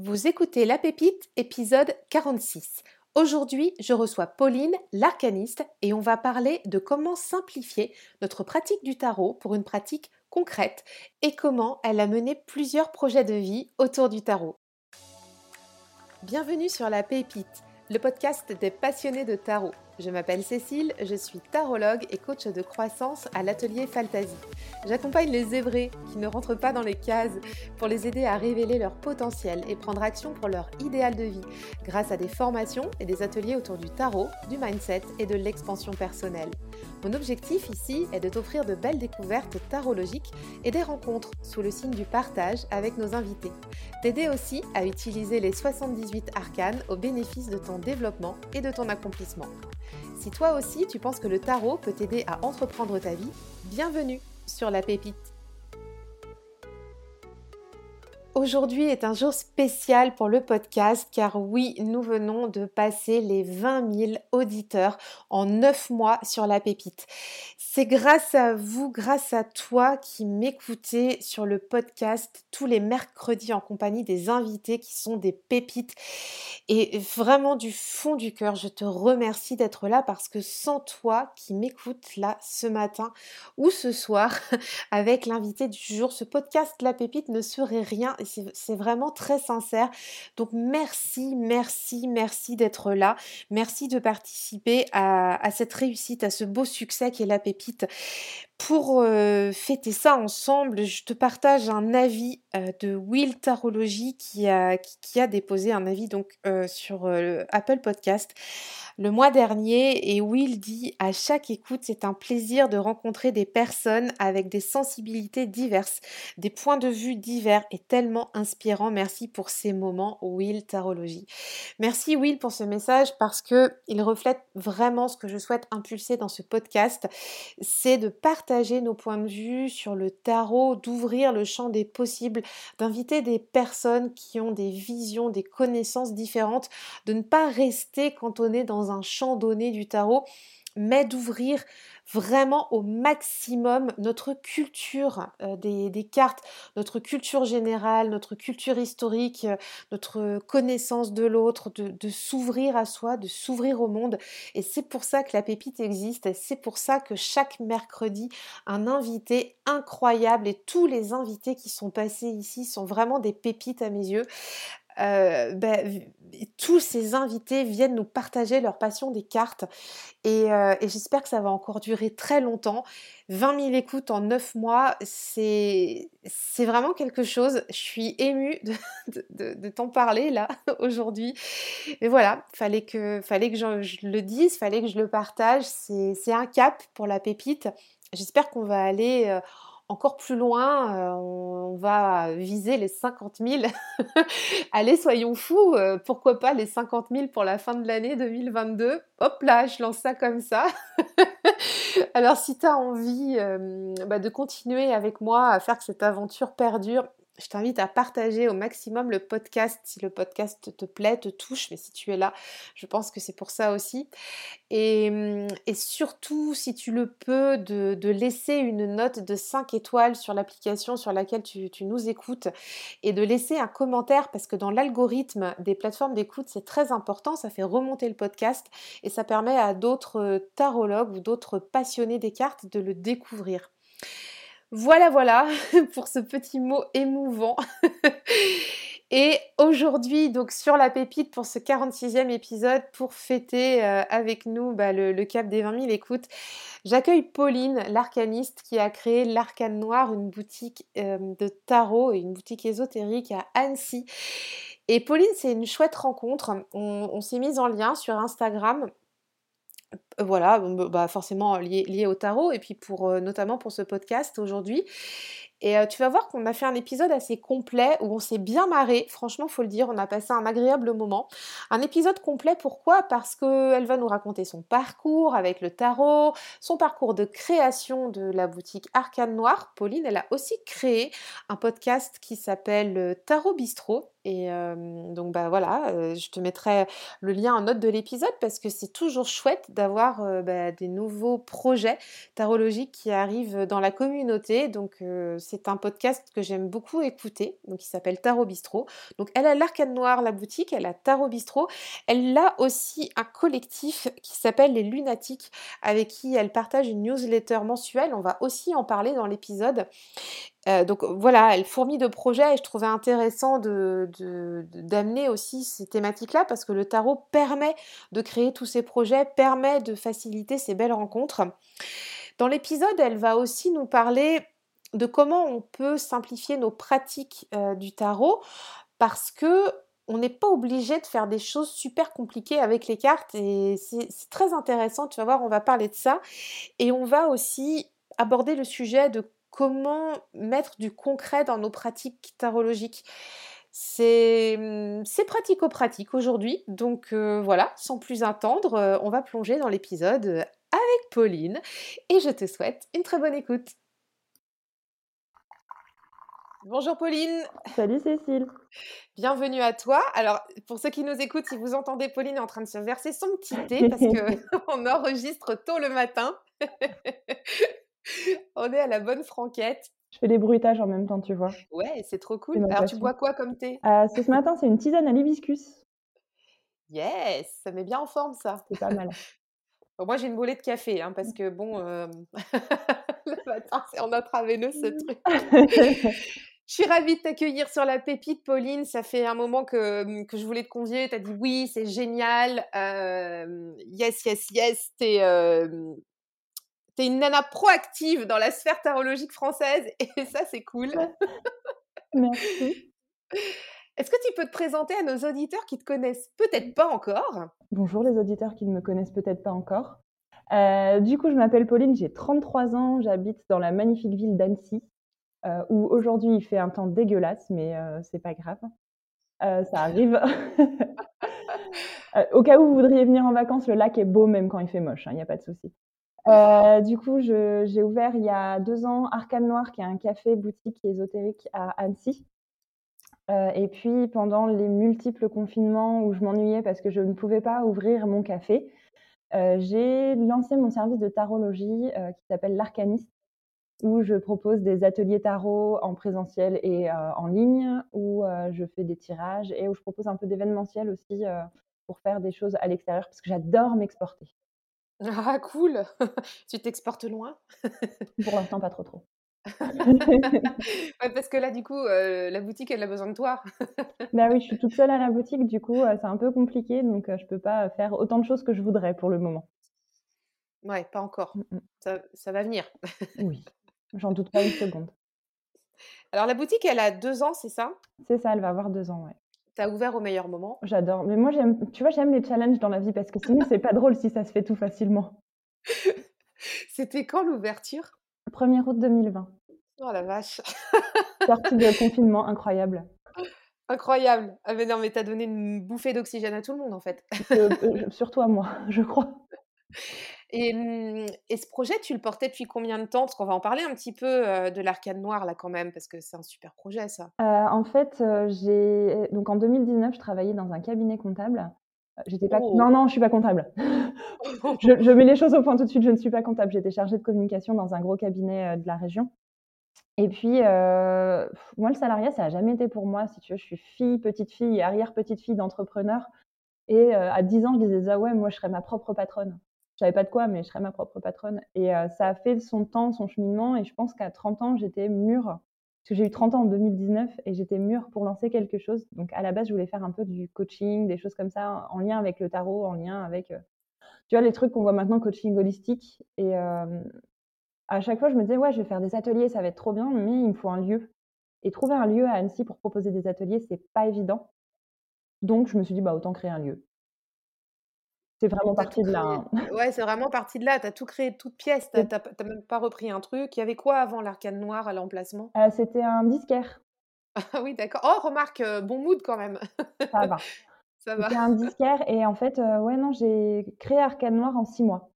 Vous écoutez La Pépite, épisode 46. Aujourd'hui, je reçois Pauline, l'arcaniste, et on va parler de comment simplifier notre pratique du tarot pour une pratique concrète et comment elle a mené plusieurs projets de vie autour du tarot. Bienvenue sur La Pépite, le podcast des passionnés de tarot. Je m'appelle Cécile, je suis tarologue et coach de croissance à l'atelier Fantasy. J'accompagne les zébrés qui ne rentrent pas dans les cases pour les aider à révéler leur potentiel et prendre action pour leur idéal de vie grâce à des formations et des ateliers autour du tarot, du mindset et de l'expansion personnelle. Mon objectif ici est de t'offrir de belles découvertes tarologiques et des rencontres sous le signe du partage avec nos invités. T'aider aussi à utiliser les 78 arcanes au bénéfice de ton développement et de ton accomplissement. Si toi aussi tu penses que le tarot peut t'aider à entreprendre ta vie, bienvenue sur la pépite. Aujourd'hui est un jour spécial pour le podcast car oui, nous venons de passer les 20 000 auditeurs en 9 mois sur la pépite. C'est grâce à vous, grâce à toi qui m'écoutez sur le podcast tous les mercredis en compagnie des invités qui sont des pépites. Et vraiment du fond du cœur, je te remercie d'être là parce que sans toi qui m'écoutes là ce matin ou ce soir avec l'invité du jour, ce podcast La Pépite ne serait rien c'est vraiment très sincère. Donc merci, merci, merci d'être là. Merci de participer à, cette réussite, à ce beau succès qui est La Pépite pour fêter ça ensemble, je te partage un avis de Will Tarology qui a, qui, a déposé un avis donc sur Apple Podcast le mois dernier et Will dit à chaque écoute c'est un plaisir de rencontrer des personnes avec des sensibilités diverses, des points de vue divers et tellement inspirants. Merci pour ces moments Will Tarology. Merci Will pour ce message parce que il reflète vraiment ce que je souhaite impulser dans ce podcast c'est de partager nos points de vue sur le tarot, d'ouvrir le champ des possibles, d'inviter des personnes qui ont des visions, des connaissances différentes, de ne pas rester cantonné dans un champ donné du tarot, mais d'ouvrir vraiment au maximum notre culture euh, des, cartes, notre culture générale, notre culture historique, euh, notre connaissance de l'autre, de, s'ouvrir à soi, de s'ouvrir au monde. Et c'est pour ça que la pépite existe c'est pour ça que chaque mercredi, un invité incroyable et tous les invités qui sont passés ici sont vraiment des pépites à mes yeux. Euh, ben, tous ces invités viennent nous partager leur passion des cartes euh, et, j'espère que ça va encore durer très longtemps. 20 000 écoutes en 9 mois, c'est vraiment quelque chose. Je suis émue de, t'en parler là aujourd'hui. Mais voilà, fallait que, fallait que je, le dise, fallait que je le partage. C'est un cap pour la pépite. J'espère qu'on va aller... Euh, encore plus loin, euh, on va viser les 50 000. Allez, soyons fous, euh, pourquoi pas les 50 000 pour la fin de l'année 2022 Hop là, je lance ça comme ça. Alors si tu as envie euh, bah, de continuer avec moi à faire que cette aventure perdure, je t'invite à partager au maximum le podcast si le podcast te plaît, te touche, mais si tu es là, je pense que c'est pour ça aussi. Et, hum, surtout, si tu le peux, de, laisser une note de 5 étoiles sur l'application sur laquelle tu, nous écoutes et de laisser un commentaire parce que dans l'algorithme des plateformes d'écoute, c'est très important, ça fait remonter le podcast et ça permet à d'autres tarologues ou d'autres passionnés des cartes de le découvrir. Voilà, voilà pour ce petit mot émouvant. Et aujourd'hui, donc sur la pépite pour ce 46e épisode, pour fêter euh, avec nous bah, le, cap des 20 000 écoutes, j'accueille Pauline, l'arcaniste, qui a créé l'Arcane Noir, une boutique euh, de tarot et une boutique ésotérique à Annecy. Et Pauline, c'est une chouette rencontre. On, s'est mis en lien sur Instagram voilà, bah forcément lié, lié, au tarot et puis pour notamment pour ce podcast aujourd'hui. Et tu vas voir qu'on a fait un épisode assez complet où on s'est bien marré. Franchement, faut le dire, on a passé un agréable moment. Un épisode complet, pourquoi? Parce qu'elle va nous raconter son parcours avec le tarot, son parcours de création de la boutique Arcane Noir. Pauline, elle a aussi créé un podcast qui s'appelle Tarot Bistro Et donc, bah voilà, je te mettrai le lien en note de l'épisode parce que c'est toujours chouette d'avoir bah, des nouveaux projets tarologiques qui arrivent dans la communauté. Donc, c'est un podcast que j'aime beaucoup écouter, donc il s'appelle Tarot Bistro. Donc, elle a l'Arcade Noir, la boutique, elle a Tarot Bistro. Elle a aussi un collectif qui s'appelle Les Lunatiques, avec qui elle partage une newsletter mensuelle. On va aussi en parler dans l'épisode. Donc voilà, elle fourmille de projets et je trouvais intéressant d'amener aussi ces thématiques-là parce que le tarot permet de créer tous ces projets, permet de faciliter ces belles rencontres. Dans l'épisode, elle va aussi nous parler de comment on peut simplifier nos pratiques du tarot parce que on n'est pas obligé de faire des choses super compliquées avec les cartes et c'est très intéressant, tu vas voir, on va parler de ça et on va aussi aborder le sujet de comment mettre du concret dans nos pratiques tarologiques. C'est hum, pratico-pratique aujourd'hui, donc euh, voilà, sans plus attendre, euh, on va plonger dans l'épisode avec Pauline et je te souhaite une très bonne écoute. Bonjour Pauline. Salut Cécile. Bienvenue à toi. Alors, pour ceux qui nous écoutent, si vous entendez Pauline en train de se verser son petit thé parce qu'on enregistre tôt le matin. On est à la bonne franquette. Je fais des bruitages en même temps, tu vois. Ouais, c'est trop cool. Alors, tu bois quoi comme thé? Euh, Ce matin, c'est une tisane à l'hibiscus. Yes, ça met bien en forme, ça. C'est pas mal. moi, j'ai une bolée de café, hein, parce que bon, euh, le matin, c'est en intraveineux ce truc. Je suis ravie de t'accueillir sur la pépite, Pauline. Ça fait un moment que, que je voulais te convier. Tu as dit oui, c'est génial. Euh, yes, yes, yes. T'es es une nana proactive dans la sphère tarologique française et ça, c'est cool. Merci. Est-ce que tu peux te présenter à nos auditeurs qui te connaissent peut-être pas encore? Bonjour les auditeurs qui ne me connaissent peut-être pas encore. Euh, du coup, je m'appelle Pauline, j'ai 33 ans, j'habite dans la magnifique ville d'Annecy, euh, où aujourd'hui il fait un temps dégueulasse, mais euh, c'est pas grave. ça arrive. au cas où vous voudriez venir en vacances, le lac est beau même quand il fait moche, il hein, n'y a pas de souci. Euh, du coup, j'ai ouvert il y a deux ans Arcane Noir, qui est un café boutique ésotérique à Annecy. Euh, et puis, pendant les multiples confinements où je m'ennuyais parce que je ne pouvais pas ouvrir mon café, euh, j'ai lancé mon service de tarologie qui s'appelle l'Arcaniste, où je propose des ateliers tarot en présentiel et en ligne, où je fais des tirages et où je propose un peu d'événementiel aussi pour faire des choses à l'extérieur parce que j'adore m'exporter. Ah cool! Tu t'exportes loin? Pour l'instant, pas trop, trop. Ouais, parce que là, du coup, la boutique, elle a besoin de toi. Bah oui, je suis toute seule à la boutique, du coup, c'est un peu compliqué, donc je peux pas faire autant de choses que je voudrais pour le moment. Ouais, pas encore. Mmh, mmh. Ça ça va venir. Oui, j'en doute pas une seconde. Alors la boutique, elle a deux ans, c'est ça? C'est ça, elle va avoir deux ans, ouais. T'as ouvert au meilleur moment J'adore. Mais moi, j'aime, tu vois, j'aime les challenges dans la vie parce que sinon, c'est pas drôle si ça se fait tout facilement. C'était quand l'ouverture? 1er août 2020. Oh la vache Sortie de confinement, incroyable. Incroyable. Ah mais non, mais t'as donné une bouffée d'oxygène à tout le monde en fait. Euh, euh, surtout à moi, je crois. Mmh, et, ce projet, tu le portais depuis combien de temps? Parce qu'on va en parler un petit peu de l'arcade noire là quand même, parce que c'est un super projet ça. en fait, j'ai donc en 2019, je travaillais dans un cabinet comptable. J'étais pas. Oh! Non, non, je suis pas comptable. je, mets les choses au point tout de suite. Je ne suis pas comptable. J'étais chargée de communication dans un gros cabinet de la région. Et puis, moi, le salariat, ça n'a jamais été pour moi. Si tu veux, je suis fille, petite fille arrière petite fille d'entrepreneur. Et à 10 ans, je disais ah ouais, moi, je serais ma propre patronne. Je savais pas de quoi, mais je serais ma propre patronne. Et euh, ça a fait son temps, son cheminement. Et je pense qu'à 30 ans, j'étais mûre. Parce que j'ai eu 30 ans en 2019 et j'étais mûre pour lancer quelque chose. Donc à la base, je voulais faire un peu du coaching, des choses comme ça, en lien avec le tarot, en lien avec, euh, tu vois, les trucs qu'on voit maintenant, coaching holistique. Et à chaque fois, je me disais, ouais, je vais faire des ateliers, ça va être trop bien, mais il me faut un lieu. Et trouver un lieu à Annecy pour proposer des ateliers, c'est pas évident. Donc je me suis dit, bah autant créer un lieu. C'est vraiment parti de là, hein. Ouais, c'est vraiment parti de là. Tu as tout créé de toutes pièces. Tu as même pas repris un truc. Il y avait quoi avant l'arcade noire à l'emplacement? Euh, c'était un disquaire. Ah oui, d'accord. Oh, remarque, euh, bon mood quand même. Ça va. Ça va. C'était un disquaire et en fait, euh, ouais, non, j'ai créé Arcade Noire en six mois. Oh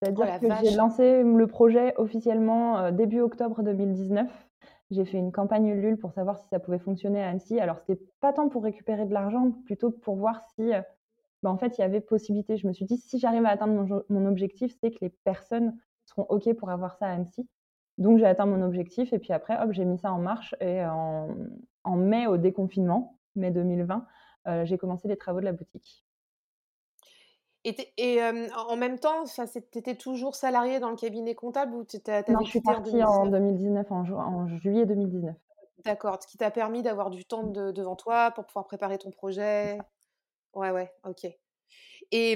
C'est-à-dire que j'ai lancé le projet officiellement, début octobre 2019 J'ai fait une campagne Ulule pour savoir si ça pouvait fonctionner à Annecy. Alors, c'était pas tant pour récupérer de l'argent, plutôt pour voir si, bah, en fait, il y avait possibilité. Je me suis dit: «Si j'arrive à atteindre mon objectif, c'est que les personnes seront OK pour avoir ça à Annecy». Donc j'ai atteint mon objectif et puis après, hop, j'ai mis ça en marche et en en mai, au déconfinement, mai 2020, j'ai commencé les travaux de la boutique. Et en même temps, tu étais toujours salarié dans le cabinet comptable ou tu Non, je suis partie en 2019, en juillet 2019. D'accord, ce qui t'a permis d'avoir du temps devant toi pour pouvoir préparer ton projet? Ouais, ouais, OK. Et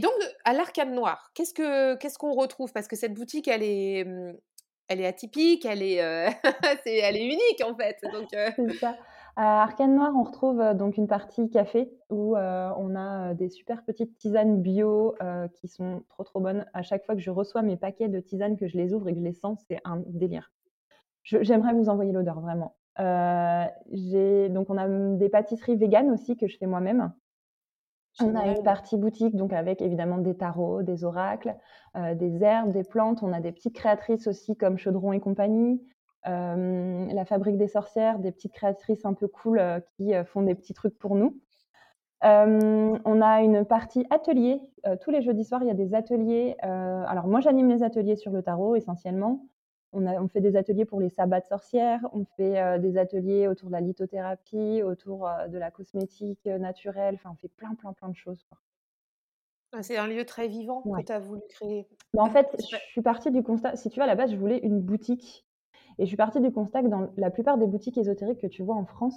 donc à l'Arcane Noir, qu'est-ce que qu'est-ce qu'on retrouve? Parce que cette boutique, elle est, elle est atypique, elle est, elle est unique en fait, donc C'est ça. À Arcane Noir, on retrouve donc une partie café où on a des super petites tisanes bio qui sont trop trop bonnes. À chaque fois que je reçois mes paquets de tisanes, que je les ouvre et que je les sens, c'est un délire. J'aimerais vous envoyer l'odeur vraiment. donc on a des pâtisseries véganes aussi que je fais moi-même. On a une partie boutique, donc avec évidemment des tarots, des oracles, des herbes, des plantes. On a des petites créatrices aussi comme Chaudron et compagnie. Euh, la Fabrique des sorcières, des petites créatrices un peu cool euh, qui euh, font des petits trucs pour nous. on a une partie atelier. tous les jeudis soirs, il y a des ateliers. alors moi, j'anime les ateliers sur le tarot essentiellement. On, a, on, fait des ateliers pour les sabbats de sorcières, on fait des ateliers autour de la lithothérapie, autour de la cosmétique naturelle. Enfin, on fait plein, plein, plein de choses. Ah, c'est un lieu très vivant que tu as voulu créer. Bah, en fait, je suis partie du constat. Si tu vois, à la base, je voulais une boutique et je suis partie du constat que dans la plupart des boutiques ésotériques que tu vois en France,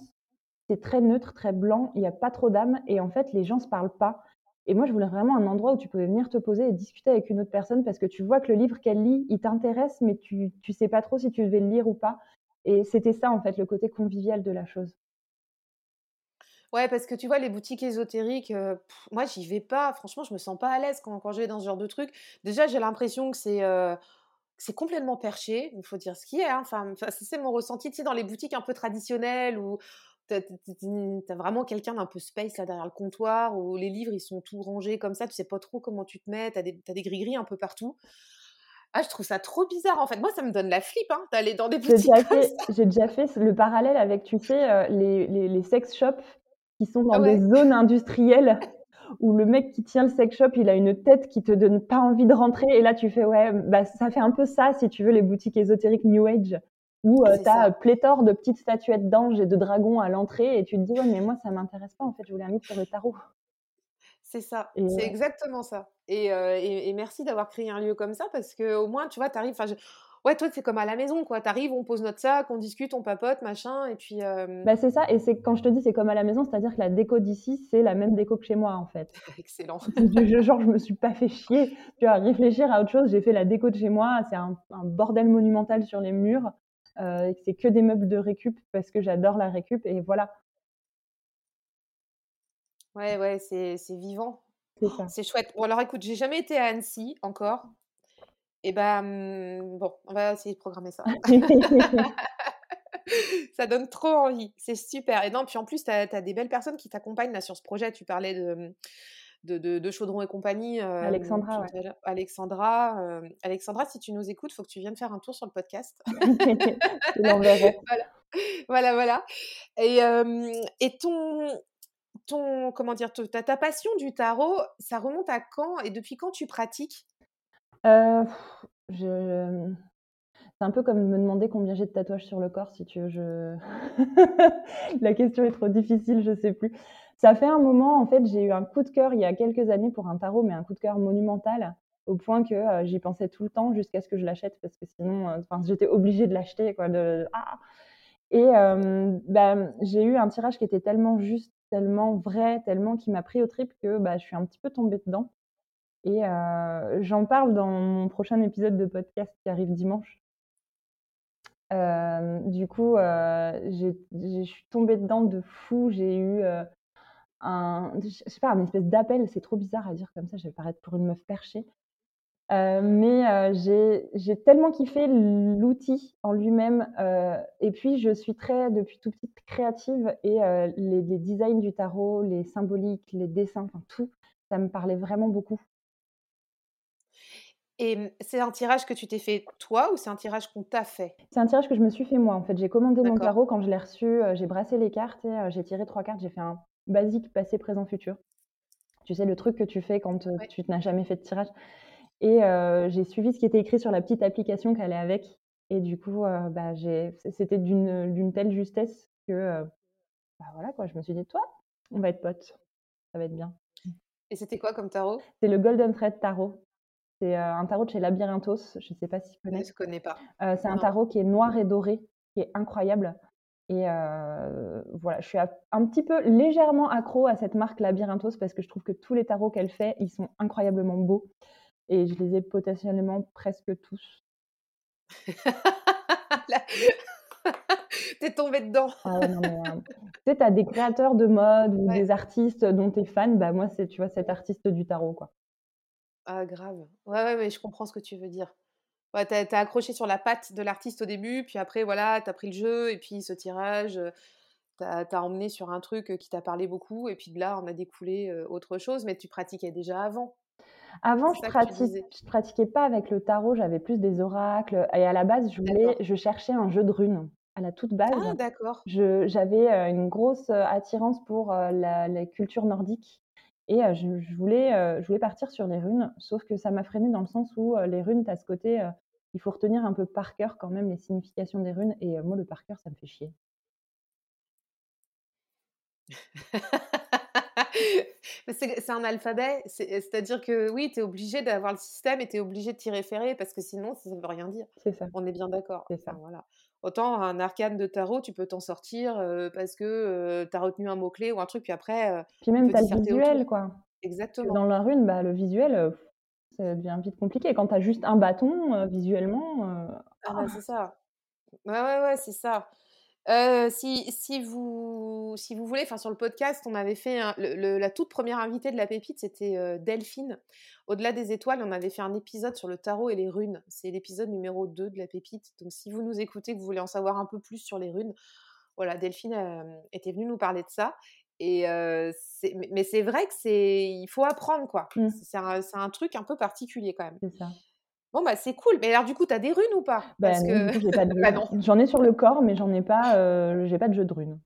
c'est très neutre, très blanc, il n'y a pas trop d'âme et en fait, les gens ne se parlent pas. Et moi, je voulais vraiment un endroit où tu pouvais venir te poser et discuter avec une autre personne parce que tu vois que le livre qu'elle lit, il t'intéresse, mais tu ne sais pas trop si tu devais le lire ou pas. Et c'était ça, en fait, le côté convivial de la chose. Ouais, parce que tu vois, les boutiques ésotériques, euh, moi, j'y vais pas. Franchement, je me sens pas à l'aise quand, je vais dans ce genre de truc. Déjà, j'ai l'impression que c'est. Euh, complètement perché, il faut dire ce qui est. Hein. C'est mon ressenti, tu sais, dans les boutiques un peu traditionnelles où tu as, vraiment quelqu'un d'un peu space là derrière le comptoir, où les livres ils sont tout rangés comme ça, tu sais pas trop comment tu te mets, tu as des, des gris-gris un peu partout. Ah, je trouve ça trop bizarre en fait. Moi, ça me donne la flip hein, d'aller dans des boutiques. J'ai déjà, fait le parallèle avec, tu sais, euh, les, les, les, sex shops qui sont dans des zones industrielles où le mec qui tient le sex shop, il a une tête qui te donne pas envie de rentrer. Et là, tu fais, ouais, bah, ça fait un peu ça, si tu veux, les boutiques ésotériques New Age, où euh, tu as pléthore de petites statuettes d'anges et de dragons à l'entrée. Et tu te dis, ouais, mais moi, ça m'intéresse pas. En fait, je voulais un livre sur le tarot. C'est ça, c'est exactement ça. Et, euh, et, et merci d'avoir créé un lieu comme ça parce que au moins, tu vois, tu arrives. Ouais, toi, c'est comme à la maison, quoi. T'arrives, on pose notre sac, on discute, on papote, machin, et puis. Bah, c'est ça, et c'est quand je te dis c'est comme à la maison, c'est-à-dire que la déco d'ici, c'est la même déco que chez moi, en fait. Excellent. Genre, je me suis pas fait chier, tu vois, réfléchir à autre chose. J'ai fait la déco de chez moi, c'est un, bordel monumental sur les murs, euh, c'est que des meubles de récup parce que j'adore la récup, et voilà. Ouais, ouais, c'est vivant. C'est chouette. Bon, alors écoute, j'ai jamais été à Annecy encore. Et ben, mmh, bon, on va essayer de programmer ça. ça donne trop envie, c'est super. Et non, puis en plus, tu as, des belles personnes qui t'accompagnent là sur ce projet. Tu parlais de, de, de, Chaudron et compagnie. Alexandra, Alexandra, Alexandra, si tu nous écoutes, il faut que tu viennes faire un tour sur le podcast. voilà. voilà, voilà. Et, et ton, ton, comment dire, ta, ta passion du tarot, ça remonte à quand et depuis quand tu pratiques? Euh, je c'est un peu comme me demander combien j'ai de tatouages sur le corps, si tu veux, je la question est trop difficile, je sais plus. Ça fait un moment, en fait, j'ai eu un coup de cœur il y a quelques années pour un tarot, mais un coup de cœur monumental, au point que, euh, j'y pensais tout le temps jusqu'à ce que je l'achète parce que sinon, euh, j'étais obligée de l'acheter quoi, ah! Et bah, j'ai eu un tirage qui était tellement juste, tellement vrai, tellement qui m'a pris au trip que, bah, je suis un petit peu tombée dedans. Et euh, j'en parle dans mon prochain épisode de podcast qui arrive dimanche. Euh, du coup, euh, je suis tombée dedans de fou. J'ai eu un, je sais pas, un espèce d'appel. C'est trop bizarre à dire comme ça. Je vais paraître pour une meuf perchée. mais j'ai tellement kiffé l'outil en lui-même. et puis, je suis très, depuis tout petite, créative. Et les, les, designs du tarot, les symboliques, les dessins, enfin tout, ça me parlait vraiment beaucoup. Et c'est un tirage que tu t'es fait toi ou c'est un tirage qu'on t'a fait? C'est un tirage que je me suis fait moi, en fait. J'ai commandé mon tarot quand je l'ai reçu, j'ai brassé les cartes et j'ai tiré trois cartes. J'ai fait un basique passé, présent, futur. Tu sais, le truc que tu fais quand, tu n'as jamais fait de tirage et j'ai suivi ce qui était écrit sur la petite application qui allait avec et du coup, bah, j'ai c'était d'une telle justesse que, bah, voilà quoi, je me suis dit: «Toi, on va être potes, ça va être bien». Et c'était quoi comme tarot? C'est le Golden Thread Tarot. C'est, un tarot de chez Labyrinthos, je ne sais pas si tu connais? Je connais pas. c'est un tarot qui est noir et doré, qui est incroyable et voilà, je suis un petit peu légèrement accro à cette marque Labyrinthos parce que je trouve que tous les tarots qu'elle fait, ils sont incroyablement beaux et je les ai potentiellement presque tous. T'es tombée dedans. Ah non, mais, tu sais, tu des créateurs de mode ou des artistes dont tu es fan, bah moi c'est, tu vois, cet artiste du tarot, quoi. Ah grave. Ouais, ouais, mais je comprends ce que tu veux dire. Ouais, tu as accroché sur la patte de l'artiste au début, puis après voilà, tu as pris le jeu et puis ce tirage, tu as emmené sur un truc, qui t'a parlé beaucoup et puis de là, on a découlé, autre chose, mais tu pratiquais déjà avant? Avant, je ne pratiquais pas avec le tarot, j'avais plus des oracles et à la base, je voulais je cherchais un jeu de runes. À la toute base, Ah d'accord. j'avais, une grosse, attirance pour, la la culture nordique et je voulais, je voulais partir sur les runes, sauf que ça m'a freinée dans le sens où, les runes, tu as ce côté, il faut retenir un peu par cœur quand même les significations des runes et moi le par cœur, ça me fait chier. c'est un alphabet, c'est-à-dire que oui, tu es obligé d'avoir le système et tu es obligé de t'y référer parce que sinon, ça ne veut rien dire. C'est ça. On est bien d'accord. C'est ça. voilà. Autant un arcane de tarot, tu peux t'en sortir parce que tu as retenu un mot-clé ou un truc, puis après. puis même, tu as le visuel, quoi. Exactement. Dans la rune, bah, le visuel, ça devient vite compliqué. Quand tu as juste un bâton, visuellement. ah, bah, c'est ça. Ouais, ouais, ouais, c'est ça si, si, vous, si vous voulez, enfin sur le podcast, on avait fait la toute première invitée de la pépite, c'était Delphine. Au-delà des étoiles, on avait fait un épisode sur le tarot et les runes. C'est l'épisode numéro 2 de la pépite. Donc si vous nous écoutez, que vous voulez en savoir un peu plus sur les runes, voilà, Delphine était venue nous parler de ça. Et mais c'est vrai que c'est, il faut apprendre quoi. Mmh. C'est un, un, truc un peu particulier quand même. C'est ça. Bon, bah, c'est cool. Mais alors, du coup, tu as des runes ou pas? Parce bah, que... pas de bah, J'en ai sur le corps, mais j'en ai pas, euh, j'ai pas de jeu de runes.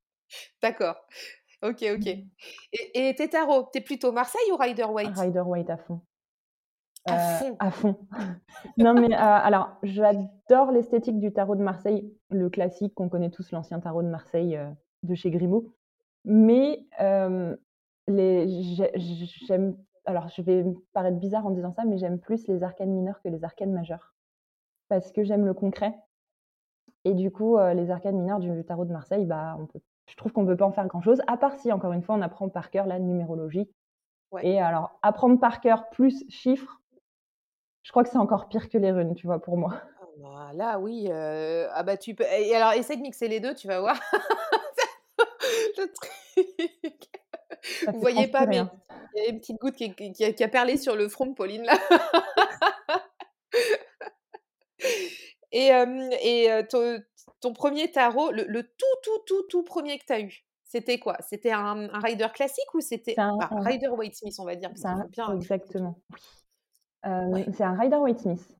D'accord. Ok, ok. Mmh. Et, et tes tarots, t'es plutôt Marseille ou Rider White Rider White à fond. À euh, fond. À fond. non, mais alors, j'adore l'esthétique du tarot de Marseille, le classique qu'on connaît tous, l'ancien tarot de Marseille de chez Grimaud. Mais j'aime alors je vais paraître bizarre en disant ça, mais j'aime plus les arcanes mineurs que les arcanes majeures. Parce que j'aime le concret. Et du coup, les arcanes mineures du tarot de Marseille, bah, on peut, je trouve qu'on ne peut pas en faire grand-chose, à part si, encore une fois, on apprend par cœur la numérologie. Et alors, apprendre par cœur plus chiffres, je crois que c'est encore pire que les runes, tu vois, pour moi. Ah bah, là, oui. ah bah, tu peux... Et alors, essaie de mixer les deux, tu vas voir. Le truc. Vous voyez pas, mais il y a une petite goutte qui, a, perlé sur le front de Pauline là. et, et ton, premier tarot, le, tout, tout, tout, tout premier que tu as eu, c'était quoi? C'était un, rider classique ou c'était un, rider White Smith, on va dire bien Exactement. C'est un rider White Smith.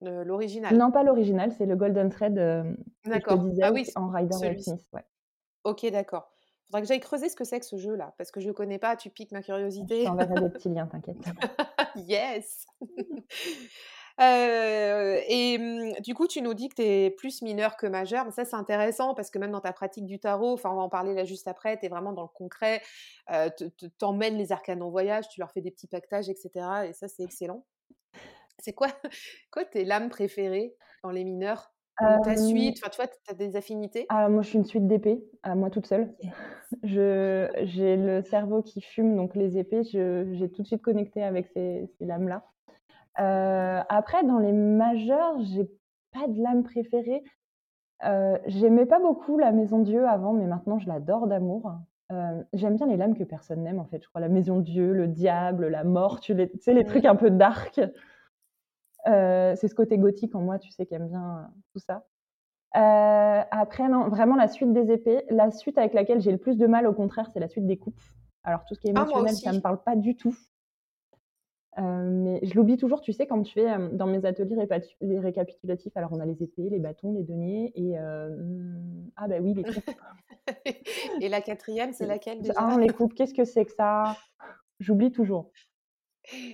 L'original Non, pas l'original, c'est le Golden Thread. D'accord. Ah oui, en rider White Smith. Ouais. Ok, d'accord. Faudrait que j'aille creuser ce que c'est que ce jeu-là, parce que je ne connais pas, tu piques ma curiosité. On va des petits liens, t'inquiète. yes euh, Et mmh, du coup, tu nous dis que tu es plus mineur que majeur, mais ça c'est intéressant parce que même dans ta pratique du tarot, enfin on va en parler là juste après, tu es vraiment dans le concret, euh, t'emmènes les arcanes en voyage, tu leur fais des petits pactages, etc. Et ça c'est excellent. C'est quoi, quoi tes lames préférées dans les mineurs? Ta suite, enfin, tu vois, tu as des affinités? Ah, Moi, je suis une suite d'épées, à moi toute seule. Je, j'ai le cerveau qui fume, donc les épées, j'ai tout de suite connecté avec ces, lames-là. après, dans les majeurs, j'ai pas de lame préférée. J'aimais pas beaucoup la Maison Dieu avant, mais maintenant, je l'adore d'amour. J'aime bien les lames que personne n'aime, en fait. Je crois la Maison Dieu, le diable, la mort, tu, les, tu sais, les trucs un peu dark. Euh, c'est ce côté gothique en moi, tu sais, qui aime bien euh, tout ça. Euh, après, non, vraiment la suite des épées. La suite avec laquelle j'ai le plus de mal, au contraire, c'est la suite des coupes. Alors tout ce qui est ah, émotionnel, ça ne me parle pas du tout. mais je l'oublie toujours, tu sais, quand tu fais dans mes ateliers les récapitulatifs, alors on a les épées, les bâtons, les deniers, et ah bah oui, les coupes. et la quatrième, c'est laquelle déjà? Ah, les coupes, qu'est-ce que c'est que ça? J'oublie toujours.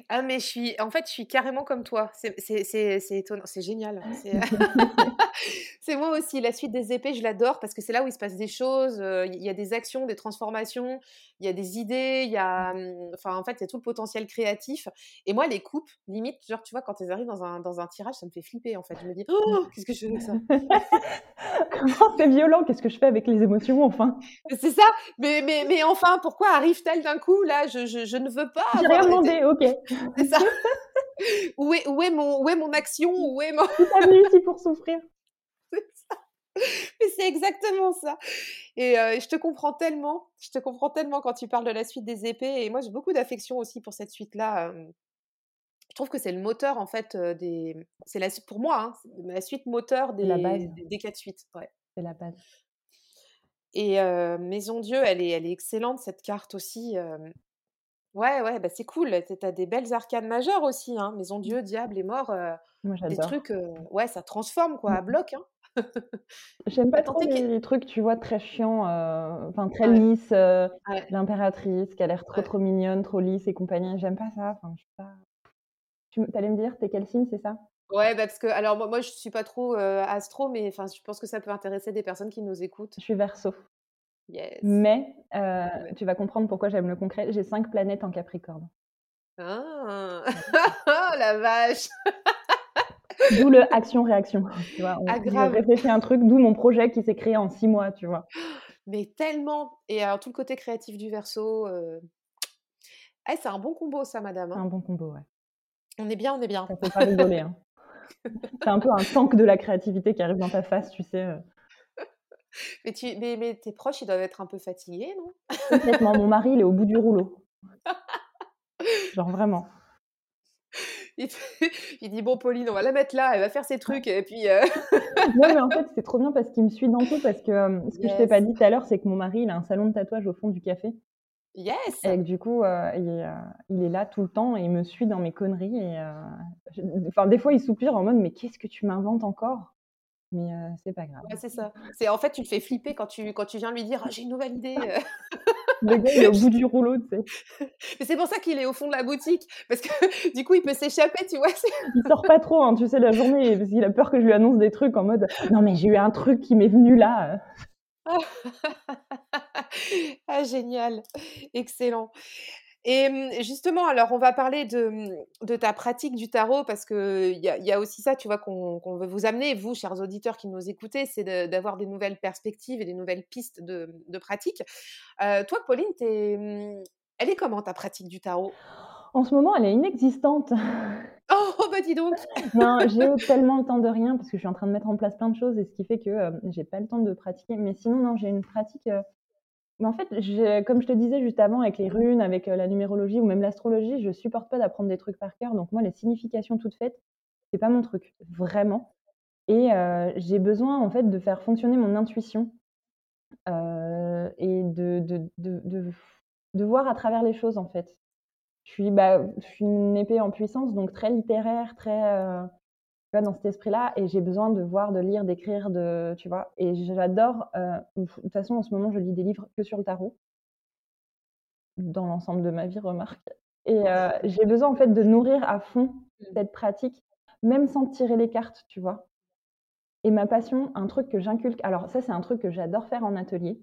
Ah, mais je suis, en fait, je suis carrément comme toi. C'est étonnant, c'est génial. C'est moi aussi. La suite des épées, je l'adore parce que c'est là où il se passe des choses. Il y a des actions, des transformations, il y a des idées, il y a, mmh, enfin, en fait, il y a tout le potentiel créatif. Et moi, les coupes, limite, genre, tu vois, quand elles arrivent dans un, dans un tirage, ça me fait flipper, en fait. Je me dis, oh, qu'est-ce que je fais avec ça? Comment c'est violent Qu'est-ce que je fais avec les émotions, enfin? C'est ça. Mais, mais, mais enfin, pourquoi arrive-t-elle d'un coup? Là, je, je, je, ne veux pas. J'ai rien demandé, ok. C'est ça. où, est, où, est mon, où est mon action Où est mon... Je ici pour souffrir. C'est ça. Mais c'est exactement ça. Et je te comprends tellement. Je te comprends tellement quand tu parles de la suite des épées. Et moi, j'ai beaucoup d'affection aussi pour cette suite-là. Je trouve que c'est le moteur, en fait, des. C'est la pour moi, hein, la suite moteur des, des, des quatre suites. Ouais. C'est la base. Et Maison Dieu, elle est, elle est excellente, cette carte aussi. Ouais, ouais, bah c'est cool. Tu as des belles arcanes majeures aussi. Hein. Maison mmh. Dieu, diable et mort. Moi, des trucs, ouais, ça transforme, quoi, à mmh. bloc. Hein. J'aime pas trop les, trucs, tu vois, très chiants, enfin très lisses. L'impératrice qui a l'air trop, trop mignonne, trop lisse et compagnie. J'aime pas ça. Enfin, je sais pas. Tu allais me dire, t'es quel signe, c'est ça? Ouais, bah, parce que, alors moi, moi je suis pas trop astro, mais enfin, je pense que ça peut intéresser des personnes qui nous écoutent. Je suis verso. Mais tu vas comprendre pourquoi j'aime le concret. J'ai cinq planètes en Capricorne. Ah oh, la vache D'où le action-réaction. Tu vois, on, ah, un truc, d'où mon projet qui s'est créé en six mois, tu vois. Mais tellement Et alors, tout le côté créatif du verso. Eh, c'est un bon combo, ça, madame. C'est un bon combo, ouais. On est bien, on est bien. Ça fait pas rigoler. Hein. c'est un peu un tank de la créativité qui arrive dans ta face, tu sais. Mais, tu, mais, tes proches, ils doivent être un peu fatigués, non? Complètement. Mon mari, il est au bout du rouleau. Genre vraiment. Il, dit Bon, Pauline, on va la mettre là, elle va faire ses trucs. Et puis. Euh... mais en fait, c'est trop bien parce qu'il me suit dans tout. Parce que euh, ce que je t'ai pas dit tout à l'heure, c'est que mon mari, il a un salon de tatouage au fond du café. Yes Et du coup, euh, il, est, il, est, là tout le temps et il me suit dans mes conneries. Et, enfin, des fois, il soupire en mode Mais qu'est-ce que tu m'inventes encore? Mais c'est pas grave. c'est ça. C'est en fait, tu le fais flipper quand tu quand tu viens lui dire «Ah, j'ai une nouvelle idée. le gars il est au bout du rouleau, tu sais. Mais c'est pour ça qu'il est au fond de la boutique parce que du coup il peut s'échapper, tu vois. il sort pas trop, hein, tu sais, la journée parce qu'il a peur que je lui annonce des trucs en mode non mais j'ai eu un truc qui m'est venu là. ah génial, excellent. Et mmh, justement, alors on va parler de, mmh, ta pratique du tarot parce qu'il y, y, a aussi ça, tu vois, qu'on veut vous amener, vous, chers auditeurs qui nous écoutez, c'est d'avoir des nouvelles perspectives et des nouvelles pistes de, pratique. Euh, toi, Pauline, mmh, elle est comment ta pratique du tarot? En ce moment, elle est inexistante. Oh, bah dis donc Non, j'ai tellement le temps de rien parce que je suis en train de mettre en place plein de choses et ce qui fait que euh, j'ai pas le temps de pratiquer. Mais sinon, non, j'ai une pratique euh, mais en fait, comme je te disais juste avant, avec les runes, avec la numérologie ou même l'astrologie, je supporte pas d'apprendre des trucs par cœur. Donc moi, les significations toutes faites, c'est pas mon truc, vraiment. Et j'ai besoin en fait de faire fonctionner mon intuition et de, de, de, de, voir à travers les choses en fait. Je suis, bah, je suis une épée en puissance, donc très littéraire, très dans cet esprit-là, et j'ai besoin de voir, de lire, d'écrire, de, tu vois. Et j'adore. Euh, de toute façon, en ce moment, je lis des livres que sur le tarot, dans l'ensemble de ma vie, remarque. Et euh, j'ai besoin en fait de nourrir à fond mmh. cette pratique, même sans tirer les cartes, tu vois. Et ma passion, un truc que j'inculque. Alors ça, c'est un truc que j'adore faire en atelier.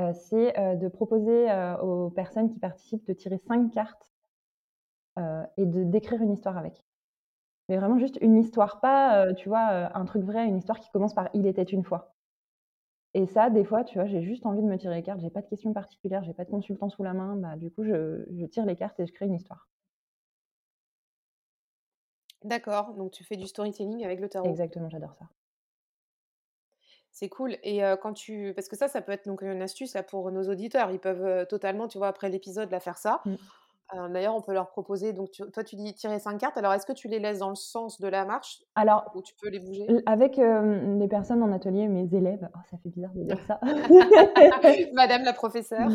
Euh, c'est de proposer aux personnes qui participent de tirer cinq cartes et de d'écrire une histoire avec mais vraiment juste une histoire, pas, tu vois, un truc vrai, une histoire qui commence par «Il était une fois». Et ça, des fois, tu vois, j'ai juste envie de me tirer les cartes, j'ai pas de questions particulières, j'ai pas de consultant sous la main, bah, du coup, je, je tire les cartes et je crée une histoire. D'accord, donc tu fais du storytelling avec le tarot. Exactement, j'adore ça. C'est cool. Et quand tu, parce que ça, ça peut être donc une astuce là, pour nos auditeurs. Ils peuvent totalement, tu vois, après l'épisode, la faire ça. Mmh. D'ailleurs, on peut leur proposer, donc toi tu dis tirer cinq cartes, alors est-ce que tu les laisses dans le sens de la marche Alors, ou tu peux les bouger? Avec les personnes en atelier, mes élèves, oh, ça fait bizarre de dire ça. Madame la professeure.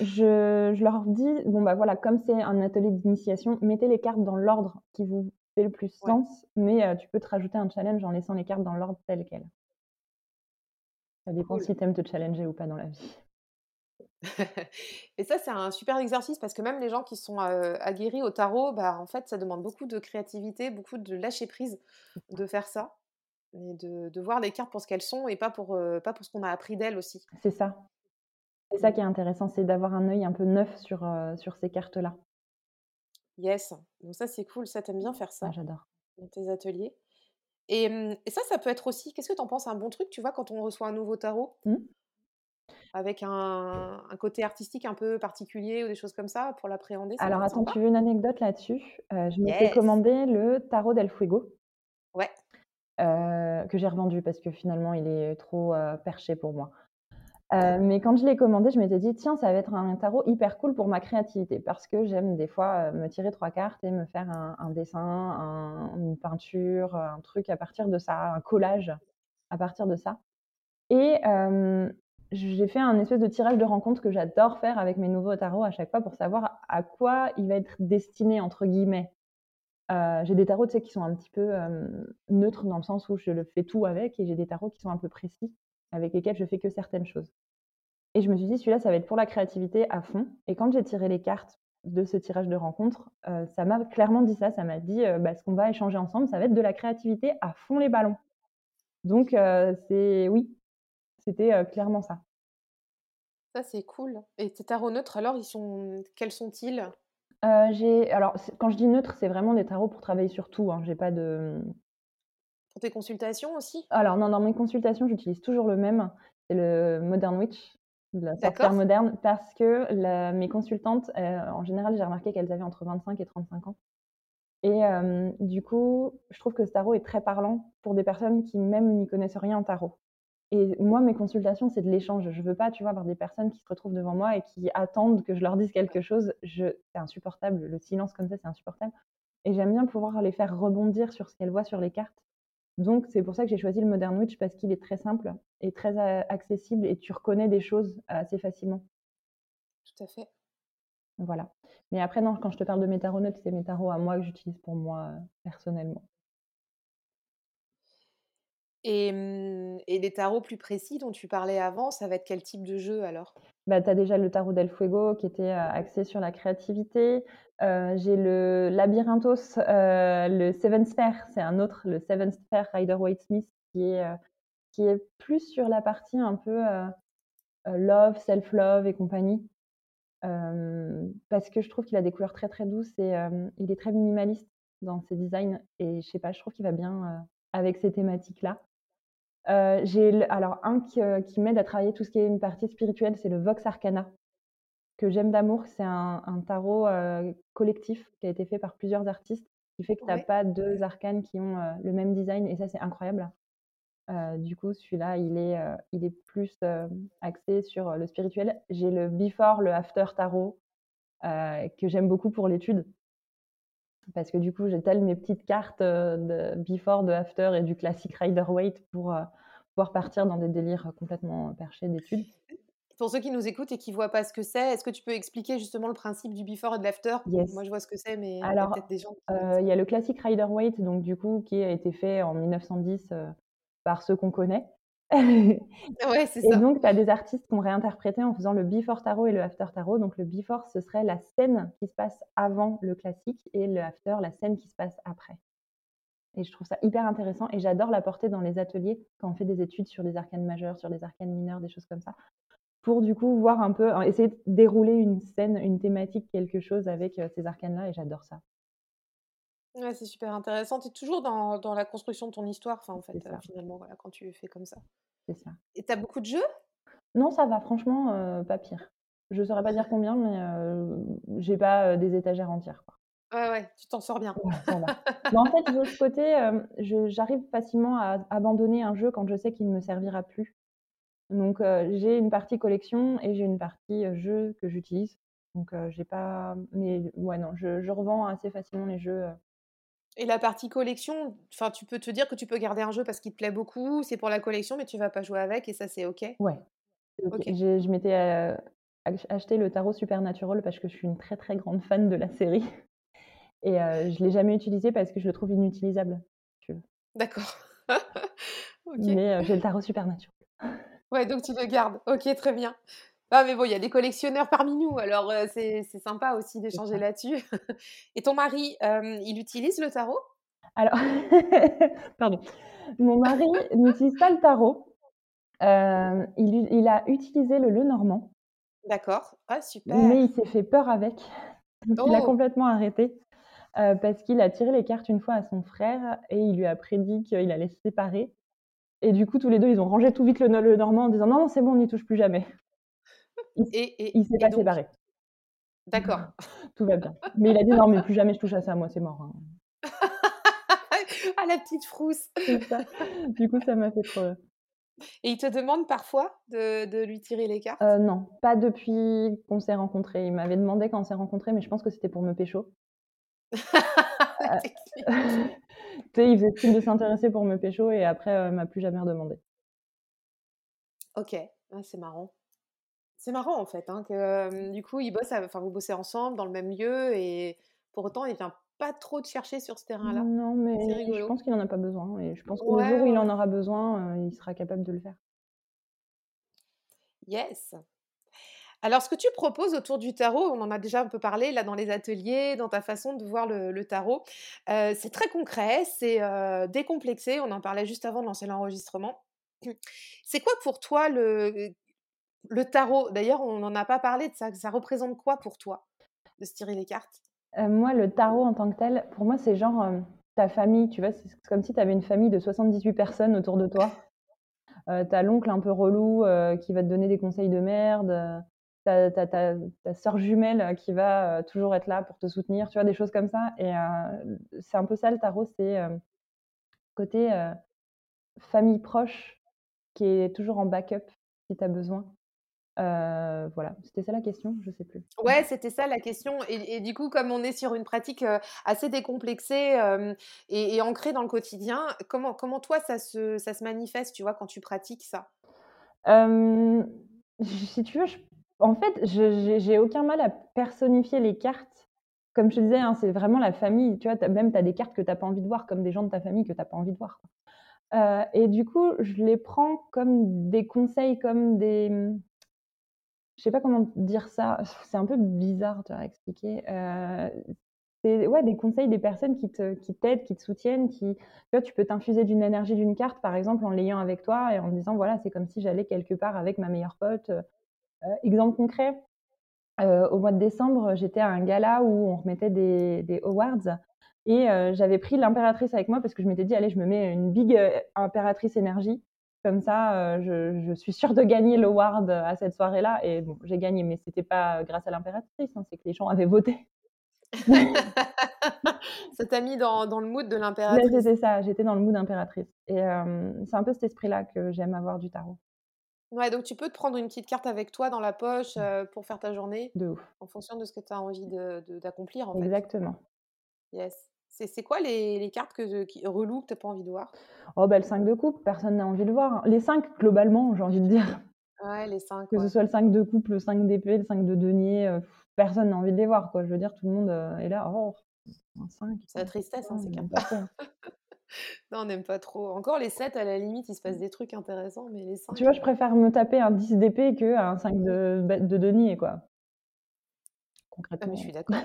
je, je leur dis, bon bah voilà, comme c'est un atelier d'initiation, mettez les cartes dans l'ordre qui vous fait le plus sens, mais tu peux te rajouter un challenge en laissant les cartes dans l'ordre tel quel. Ça dépend si tu aimes te challenger ou pas dans la vie. Et ça, c'est un super exercice parce que même les gens qui sont aguerris au tarot, bah, en fait, ça demande beaucoup de créativité, beaucoup de lâcher prise de faire ça. Et de, voir les cartes pour ce qu'elles sont et pas pour, pas pour ce qu'on a appris d'elles aussi. C'est ça. C'est ça qui est intéressant, c'est d'avoir un œil un peu neuf sur, sur ces cartes-là. Yes, donc ça c'est cool, ça t'aimes bien faire ça j'adore. dans tes ateliers. Et, et, ça, ça peut être aussi, qu'est-ce que tu en penses, un bon truc, tu vois, quand on reçoit un nouveau tarot? Mmh. Avec un, côté artistique un peu particulier ou des choses comme ça pour l'appréhender Alors attends, tu veux une anecdote là-dessus? Je m'étais commandé le tarot del Fuego. Ouais. que j'ai revendu parce que finalement il est trop perché pour moi. Euh, mais quand je l'ai commandé, je m'étais dit, tiens, ça va être un tarot hyper cool pour ma créativité, parce que j'aime des fois euh, me tirer trois cartes et me faire un, dessin, une peinture, un truc à partir de ça, un collage à partir de ça. Et j'ai fait un espèce de tirage de rencontre que j'adore faire avec mes nouveaux tarots à chaque fois pour savoir à quoi il va être destiné, entre guillemets. Euh, j'ai des tarots tu sais, qui sont un petit peu neutres dans le sens où je le fais tout avec, et j'ai des tarots qui sont un peu précis avec lesquels je fais que certaines choses. Et je me suis dit, celui-là, ça va être pour la créativité à fond. Et quand j'ai tiré les cartes de ce tirage de rencontre, euh, ça m'a clairement dit ça. Ça m'a dit, euh, bah, ce qu'on va échanger ensemble, ça va être de la créativité à fond les ballons. Donc, euh, c'est oui, c'était clairement ça. Ça, c'est cool. Et tes tarots neutres, alors, ils sont... quels sont-ils? J'ai alors quand je dis neutre, c'est vraiment des tarots pour travailler sur tout. Hein. J'ai pas de pour tes consultations aussi? Alors non, dans mes consultations, j'utilise toujours le même. C'est le Modern Witch, la sorcière moderne, parce que mes consultantes, euh, en général, j'ai remarqué qu'elles avaient entre 25 et 35 ans. Et euh, du coup, je trouve que ce tarot est très parlant pour des personnes qui même n'y connaissent rien en tarot. Et moi, mes consultations, c'est de l'échange. Je veux pas, tu vois, avoir des personnes qui se retrouvent devant moi et qui attendent que je leur dise quelque chose. Je... C'est insupportable. Le silence comme ça, c'est insupportable. Et j'aime bien pouvoir les faire rebondir sur ce qu'elles voient sur les cartes donc, c'est pour ça que j'ai choisi le Modern Witch parce qu'il est très simple et très accessible et tu reconnais des choses assez facilement. Tout à fait. Voilà. Mais après, non, quand je te parle de mes tarots c'est mes tarots à moi que j'utilise pour moi personnellement. Et, mmh, et, les tarots plus précis dont tu parlais avant, ça va être quel type de jeu alors? Bah, Tu as déjà le tarot del Fuego qui était axé sur la créativité. J'ai le Labyrinthos, le Seven Sphere, c'est un autre, le Seven Sphere Rider-Waite Smith, qui est, qui est plus sur la partie un peu love, self-love et compagnie. parce que je trouve qu'il a des couleurs très très douces et il est très minimaliste dans ses designs et je sais pas, je trouve qu'il va bien avec ces thématiques-là. Euh, j'ai alors un euh, qui, m'aide à travailler tout ce qui est une partie spirituelle, c'est le Vox Arcana, que j'aime d'amour. C'est un, tarot euh, collectif qui a été fait par plusieurs artistes, qui fait que tu n'as pas deux arcanes qui ont le même design, et ça, c'est incroyable. du coup, celui-là, il est, il est plus axé sur le spirituel. J'ai le Before, le After Tarot, que j'aime beaucoup pour l'étude parce que du coup, j'ai tellement mes petites cartes de before, de after et du classique Rider Waite pour pouvoir partir dans des délires complètement perchés d'études. Pour ceux qui nous écoutent et qui ne voient pas ce que c'est, est-ce que tu peux expliquer justement le principe du before et de l'after? Moi, je vois ce que c'est, mais il y a peut-être des gens. Il y a le classique Rider Waite, donc du coup, qui a été fait en 1910 par ceux qu'on connaît. Ouais, c'est et donc, tu as des artistes qui ont réinterprété en faisant le before tarot et le after tarot. Donc, le before, ce serait la scène qui se passe avant le classique et le after, la scène qui se passe après. Et je trouve ça hyper intéressant et j'adore l'apporter dans les ateliers quand on fait des études sur les arcanes majeurs, sur les arcanes mineurs, des choses comme ça. Pour du coup voir un peu, essayer de dérouler une scène, une thématique, quelque chose avec euh, ces arcanes-là et j'adore ça. Ouais, c'est super intéressant. Tu es toujours dans, dans, la construction de ton histoire, en fait, euh, finalement, voilà, quand tu fais comme ça. C'est ça. Et tu as beaucoup de jeux? Non, ça va, franchement, euh, pas pire. Je saurais pas dire combien, mais euh, j'ai pas des étagères entières. Quoi. Ouais, ouais, tu t'en sors bien. mais en fait, de ce côté, j'arrive facilement à abandonner un jeu quand je sais qu'il ne me servira plus. Donc, j'ai une partie collection et j'ai une partie jeu que j'utilise. Donc, j'ai pas. Mais ouais, non, je, je, revends assez facilement les jeux et la partie collection, enfin, tu peux te dire que tu peux garder un jeu parce qu'il te plaît beaucoup, c'est pour la collection, mais tu vas pas jouer avec et ça, c'est OK Ouais. Je, m'étais acheté le tarot Supernatural parce que je suis une très très grande fan de la série. Et je ne l'ai jamais utilisé parce que je le trouve inutilisable. D'accord. Mais j'ai le tarot Supernatural. Ouais, donc tu le gardes. Ok, très bien. Ah, mais bon, il y a des collectionneurs parmi nous, alors c'est sympa aussi d'échanger là-dessus. Et ton mari, il utilise le tarot? Alors, pardon. Mon mari n'utilise pas le tarot. il, il, a utilisé le Lenormand. D'accord. Ah, super. Mais il s'est fait peur avec. Donc, il a Oh! complètement arrêté. parce qu'il a tiré les cartes une fois à son frère et il lui a prédit qu'il allait se séparer. Et du coup, tous les deux, ils ont rangé tout vite le, le Normand en disant non, non, c'est bon, on n'y touche plus jamais. Il, Et, et, s'est pas donc, séparé. d'accord. Tout va bien. Mais il a dit non, mais plus jamais je touche à ça, moi, c'est mort. hein. ah, la petite frousse. Ça. Du coup, ça m'a fait trop. Et il te demande parfois de, de lui tirer les cartes? Euh, non, pas depuis qu'on s'est rencontrés. Il m'avait demandé quand on s'est rencontrés, mais je pense que c'était pour me pécho. Sais, il faisait signe de s'intéresser pour me pécho et après, euh, m'a plus jamais redemandé. Ok, Ah, c'est marrant. C'est marrant en fait, hein, que euh, du coup, il bosse, enfin, vous bossez ensemble dans le même lieu et pour autant, il vient pas trop te chercher sur ce terrain-là. Non, mais je pense qu'il en a pas besoin et je pense qu'au Ouais, jour où il en aura besoin, euh, il sera capable de le faire. Yes. Alors, ce que tu proposes autour du tarot, on en a déjà un peu parlé là dans les ateliers, dans ta façon de voir le, le tarot, euh, c'est très concret, c'est décomplexé. On en parlait juste avant de lancer l'enregistrement. C'est quoi pour toi le, le tarot D'ailleurs, on n'en a pas parlé de ça. Ça représente quoi pour toi de se tirer les cartes? Euh, moi, le tarot en tant que tel, pour moi, c'est genre euh, ta famille, tu vois, c'est comme si tu avais une famille de 78 personnes autour de toi. Euh, t'as l'oncle un peu relou euh, qui va te donner des conseils de merde. T'as ta sœur jumelle qui va toujours être là pour te soutenir, tu vois, des choses comme ça. Et c'est un peu ça le tarot, c'est côté famille proche qui est toujours en backup si tu as besoin. Euh, voilà, c'était ça la question, je sais plus. Ouais, c'était ça la question. Et, et du coup, comme on est sur une pratique euh, assez décomplexée euh, et, et ancrée dans le quotidien, comment, comment toi ça se, ça se manifeste, tu vois, quand tu pratiques ça? Euh, si tu veux, je- en fait, j'ai aucun mal à personnifier les cartes. Comme je te disais, hein, c'est vraiment la famille. Tu vois, t'as- même tu as des cartes que tu n'as pas envie de voir, comme des gens de ta famille que tu n'as pas envie de voir. et du coup, je les prends comme des conseils, comme des. Je sais pas comment dire ça. C'est un peu bizarre à expliquer. Euh, c'est ouais, des conseils des personnes qui te, qui t'aident, qui te soutiennent, qui, tu vois, tu peux t'infuser d'une énergie d'une carte, par exemple, en l'ayant avec toi et en disant, voilà, c'est comme si j'allais quelque part avec ma meilleure pote. Euh, exemple concret, euh, au mois de décembre, j'étais à un gala où on remettait des, des awards et euh, j'avais pris l'impératrice avec moi parce que je m'étais dit, allez, je me mets une big euh, impératrice énergie. Comme ça, euh, je, je suis sûre de gagner l'award à cette soirée-là. Et bon, j'ai gagné, mais c'était pas grâce à l'impératrice, hein, c'est que les gens avaient voté. Ça t'a mis dans, dans le mood de l'impératrice. c'était ça, j'étais dans le mood impératrice. Et euh, c'est un peu cet esprit-là que j'aime avoir du tarot. Ouais, donc tu peux te prendre une petite carte avec toi dans la poche euh, pour faire ta journée De ouf. en fonction de ce que tu as envie de- de- d'accomplir en fait. Exactement. Yes. C'est quoi les, les cartes que, qui, relou que tu n'as pas envie de voir? Oh, bah, le 5 de coupe, personne n'a envie de voir. Les 5, globalement, j'ai envie de dire. Ouais, les 5. Que ce soit le 5 de coupe, le 5 d'épée, le 5 de denier, euh, personne n'a envie de les voir. Quoi. Je veux dire, tout le monde euh, est là. Oh, un 5. C'est la tristesse, hein, ces cartes. pas ça. Non, on n'aime pas trop. Encore les 7, à la limite, il se passe des trucs intéressants, mais les 5. Tu vois, je préfère me taper un 10 d'épée qu'un 5 de, de denier, quoi. Ah, Concrètement. mais je suis d'accord.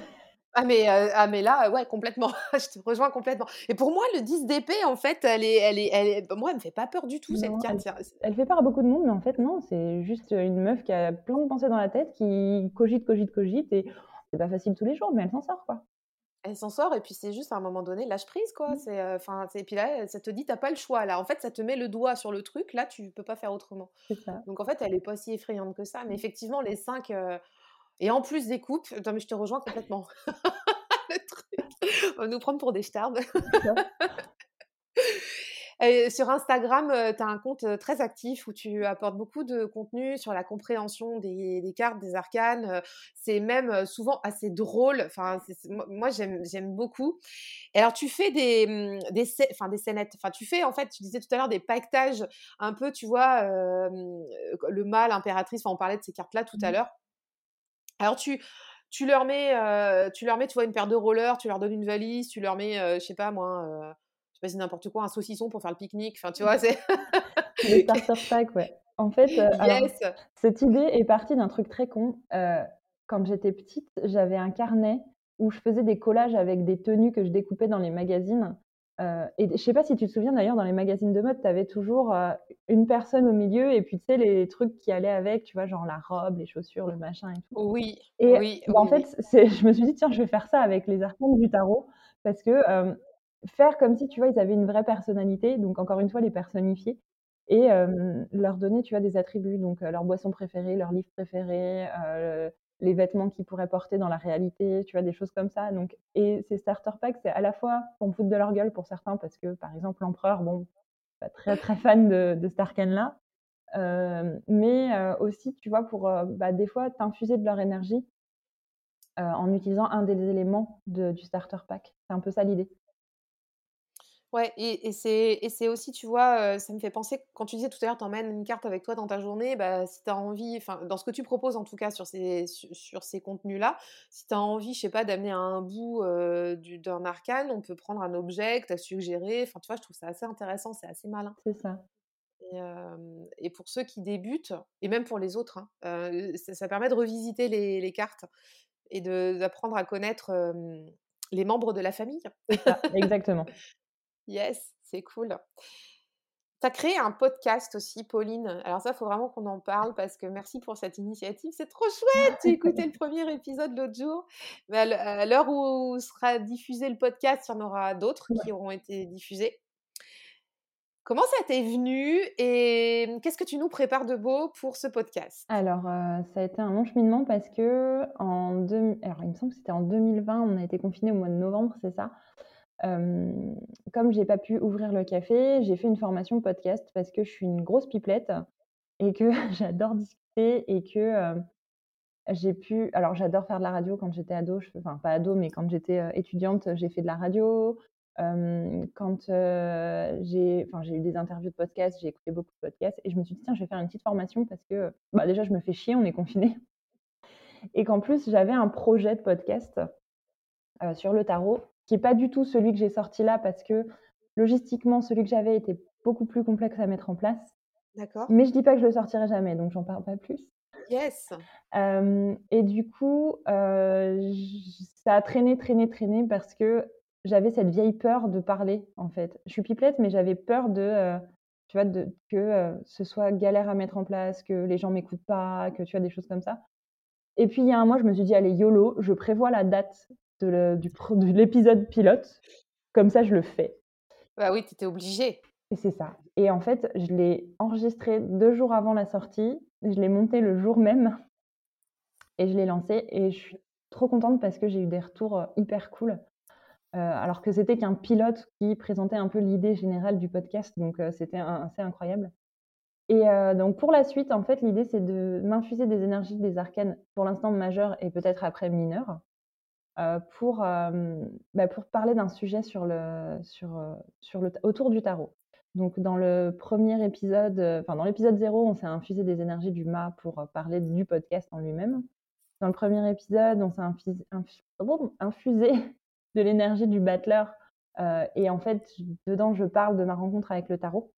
Ah mais, euh, ah, mais là, ouais, complètement. je te rejoins complètement. Et pour moi, le 10 d'épée, en fait, elle est, elle est, elle est- moi, elle me fait pas peur du tout, cette Non, carte. elle, fait peur à beaucoup de monde, mais en fait, non, c'est juste une meuf qui a plein de pensées dans la tête, qui cogite, cogite, cogite, et c'est pas facile tous les jours, mais elle s'en sort, quoi. Elle s'en sort, et puis c'est juste à un moment donné, lâche prise, quoi. Mm. C'est, euh, enfin, et puis là, ça te dit, t'as pas le choix, là. En fait, ça te met le doigt sur le truc, là, tu peux pas faire autrement. Ça. Donc, en fait, elle est pas si effrayante que ça. Mais effectivement, les 5, et en plus des coupes, non, mais je te rejoins complètement. le truc. On va nous prendre pour des. Et sur Instagram, tu as un compte euh, très actif où tu apportes beaucoup de contenu sur la compréhension des, des cartes, des arcanes. euh, C'est même euh, souvent assez drôle. Enfin, moi, j'aime beaucoup. Et alors, tu fais des, des, scè- enfin, des scénettes. Enfin, tu fais, en fait, tu disais tout à l'heure, des paquetages un peu, tu vois, euh, le mâle, impératrice. Enfin, on parlait de ces cartes-là tout à Mhm. l'heure. Alors tu, tu leur mets, euh, tu leur mets, tu vois, une paire de rollers, tu leur donnes une valise, tu leur mets, euh, je sais pas moi, euh, je sais pas si n'importe quoi, un saucisson pour faire le pique-nique. Enfin, tu vois, c'est. le starter pack, ouais. En fait, cette idée est partie d'un truc très con. quand j'étais petite, j'avais un carnet où je faisais des collages avec des tenues que je découpais dans les magazines. Euh, et je sais pas si tu te souviens d'ailleurs, dans les magazines de mode, tu avais toujours euh, une personne au milieu et puis tu sais, les trucs qui allaient avec, tu vois, genre la robe, les chaussures, le machin et tout. Oui. Et oui, bah, en fait, je me suis dit, tiens, je vais faire ça avec les arcanes du tarot parce que euh, faire comme si, tu vois, ils avaient une vraie personnalité, donc encore une fois, les personnifier et leur donner, tu vois, des attributs, donc leur boisson préférée, leur livre préféré, les vêtements qu'ils pourraient porter dans la réalité, tu vois, des choses comme ça. Donc, et ces starter packs, c'est à la fois pour me foutre de leur gueule pour certains, parce que par exemple, l'empereur, bon, pas très très fan de, de cet arcane-là, euh, mais euh, aussi, tu vois, pour euh, bah, des fois t'infuser de leur énergie en utilisant un des éléments du starter pack. C'est un peu ça l'idée. Ouais, et, et c'est aussi, tu vois, ça me fait penser, quand tu disais tout à l'heure, t'emmènes une carte avec toi dans ta journée, bah, si tu as envie, enfin, dans ce que tu proposes en tout cas sur ces, sur, ces contenus-là, si tu as envie, je sais pas, d'amener un bout d'un arcane, on peut prendre un objet que tu as suggéré, enfin, tu vois, je trouve ça assez intéressant, c'est assez malin. C'est ça. Et, et, pour ceux qui débutent, et même pour les autres, hein, ça, permet de revisiter les, les cartes et d'apprendre à connaître les membres de la famille. Ça, exactement. Yes, c'est cool. Tu as créé un podcast aussi, Pauline. Alors ça, il faut vraiment qu'on en parle parce que merci pour cette initiative. C'est trop chouette. J'ai écouté le premier épisode l'autre jour. Mais à l'heure où sera diffusé le podcast, il y en aura d'autres qui auront été diffusés. Comment ça t'est venu et qu'est-ce que tu nous prépares de beau pour ce podcast? Alors, euh, ça a été un long cheminement parce que en deux... Alors, il me semble que c'était en 2020, on a été confiné au mois de novembre, c'est ça? Comme comme j'ai pas pu ouvrir le café, j'ai fait une formation podcast parce que je suis une grosse pipelette et que j'adore discuter et que j'ai pu. Alors, j'adore faire de la radio quand j'étais ado, enfin, pas ado, mais quand j'étais étudiante, j'ai fait de la radio. quand j'ai enfin, eu des interviews de podcast, j'ai écouté beaucoup de podcasts et je me suis dit, tiens, je vais faire une petite formation parce que bah, déjà, je me fais chier, on est confiné. Et qu'en plus, j'avais un projet de podcast sur le tarot qui n'est pas du tout celui que j'ai sorti là parce que logistiquement, celui que j'avais était beaucoup plus complexe à mettre en place. D'accord. Mais je dis pas que je le sortirai jamais, donc j'en parle pas plus. Yes. et du coup, euh, ça a traîné, traîné, traîné parce que j'avais cette vieille peur de parler, en fait. Je suis pipelette, mais j'avais peur de, euh, tu vois, de, que euh, ce soit galère à mettre en place, que les gens m'écoutent pas, que tu as des choses comme ça. Et puis il y a un mois, je me suis dit, allez, YOLO, je prévois la date de l'épisode pilote. Comme ça, je le fais. Bah oui, tu étais obligée. Et c'est ça. Et en fait, je l'ai enregistré deux jours avant la sortie. Je l'ai monté le jour même. Et je l'ai lancé. Et je suis trop contente parce que j'ai eu des retours euh, hyper cool. Euh, alors que c'était qu'un pilote qui présentait un peu l'idée générale du podcast. Donc, euh, c'était assez incroyable. Et donc, pour la suite, en fait, l'idée, c'est de m'infuser des énergies des arcanes, pour l'instant majeures et peut-être après mineures, pour, bah, pour parler d'un sujet sur le, sur, sur le, autour du tarot. Donc dans le premier épisode, enfin dans l'épisode 0, on s'est infusé des énergies du mât pour parler du podcast en lui-même. Dans le premier épisode, on s'est infusé, de l'énergie du battleur. et en fait, dedans, je parle de ma rencontre avec le tarot.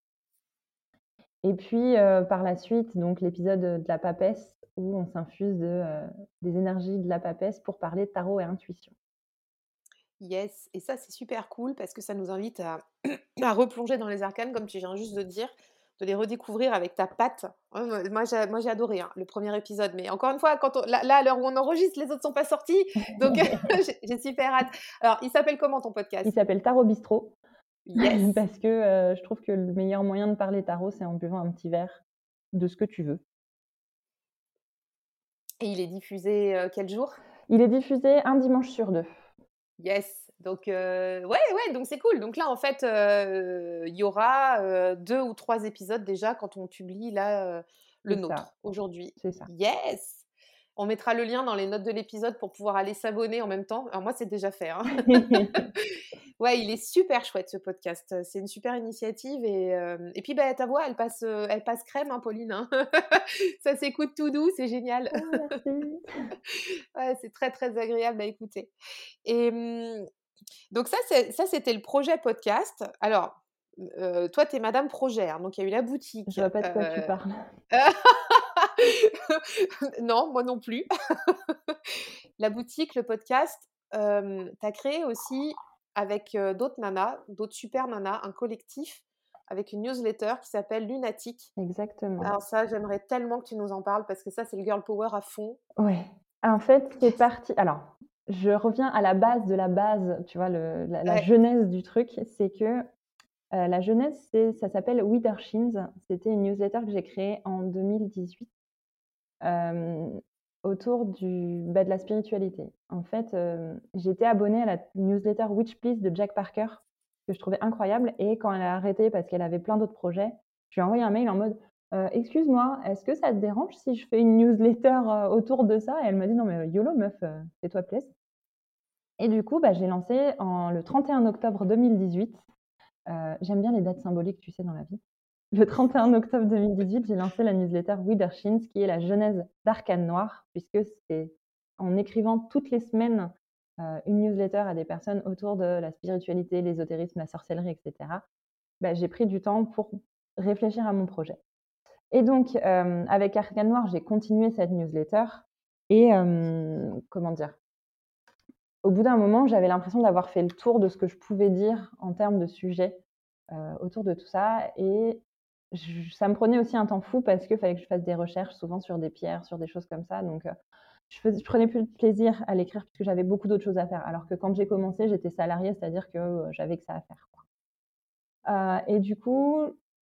Et puis, par la suite, donc l'épisode de la papesse, où on s'infuse de, euh, des énergies de la papesse pour parler tarot et intuition. Yes, et ça c'est super cool parce que ça nous invite à, à, replonger dans les arcanes, comme tu viens juste de dire, de les redécouvrir avec ta patte. Moi j'ai adoré hein, le premier épisode, mais encore une fois, quand là, à l'heure où on enregistre, les autres sont pas sortis, donc j'ai super hâte. Alors, il s'appelle comment ton podcast? Il s'appelle Tarot Bistro. Yes. parce que euh, je trouve que le meilleur moyen de parler tarot, c'est en buvant un petit verre de ce que tu veux. Et il est diffusé quel jour? Il est diffusé un dimanche sur deux. Yes. Donc, ouais, ouais, donc c'est cool. Donc là, en fait, il y aura deux ou trois épisodes déjà quand on publie là le nôtre aujourd'hui. C'est ça. Yes. On mettra le lien dans les notes de l'épisode pour pouvoir aller s'abonner en même temps. Alors moi, c'est déjà fait. Hein. ouais, il est super chouette ce podcast. C'est une super initiative et, euh, et puis bah, ta voix, elle passe, euh, elle passe crème, hein, Pauline. Hein. ça s'écoute tout doux, c'est génial. Oh, ouais, c'est très très agréable à écouter. Et hum, donc ça, ça c'était le projet podcast. Alors, euh, toi, tu es Madame Projet, donc il y a eu la boutique. Je vois pas de quoi tu parles. non, moi non plus. la boutique, le podcast, tu as créé aussi avec d'autres nanas, d'autres super nanas, un collectif avec une newsletter qui s'appelle Lunatic. Exactement. Alors ça, j'aimerais tellement que tu nous en parles parce que ça, c'est le girl power à fond. Ouais. En fait, c'est parti. Alors, je reviens à la base de la base, tu vois, le, la, genèse du truc, c'est que la jeunesse, ça s'appelle Withershins. C'était une newsletter que j'ai créée en 2018 autour bah, de la spiritualité. En fait, j'étais abonnée à la newsletter Witch Please de Jack Parker, que je trouvais incroyable. Et quand elle a arrêté parce qu'elle avait plein d'autres projets, je lui ai envoyé un mail en mode Excuse-moi, est-ce que ça te dérange si je fais une newsletter autour de ça? Et elle m'a dit Non, mais YOLO, meuf, fais-toi plaisir. Et du coup, bah, j'ai lancé en, le 31 octobre 2018. J'aime bien les dates symboliques, tu sais, dans la vie. Le 31 octobre 2018, j'ai lancé la newsletter Withershins, qui est la genèse d'Arcane Noir, puisque c'est en écrivant toutes les semaines euh, une newsletter à des personnes autour de la spiritualité, l'ésotérisme, la sorcellerie, etc. Bah, j'ai pris du temps pour réfléchir à mon projet. Et donc, euh, avec Arcane Noir, j'ai continué cette newsletter. Et euh, comment dire Au bout d'un moment, j'avais l'impression d'avoir fait le tour de ce que je pouvais dire en termes de sujets autour de tout ça. Et ça me prenait aussi un temps fou parce qu'il fallait que je fasse des recherches souvent sur des pierres, sur des choses comme ça. Donc, euh, je, prenais plus de plaisir à l'écrire parce que j'avais beaucoup d'autres choses à faire. Alors que quand j'ai commencé, j'étais salariée, c'est-à-dire que euh, j'avais que ça à faire. Euh, et du coup,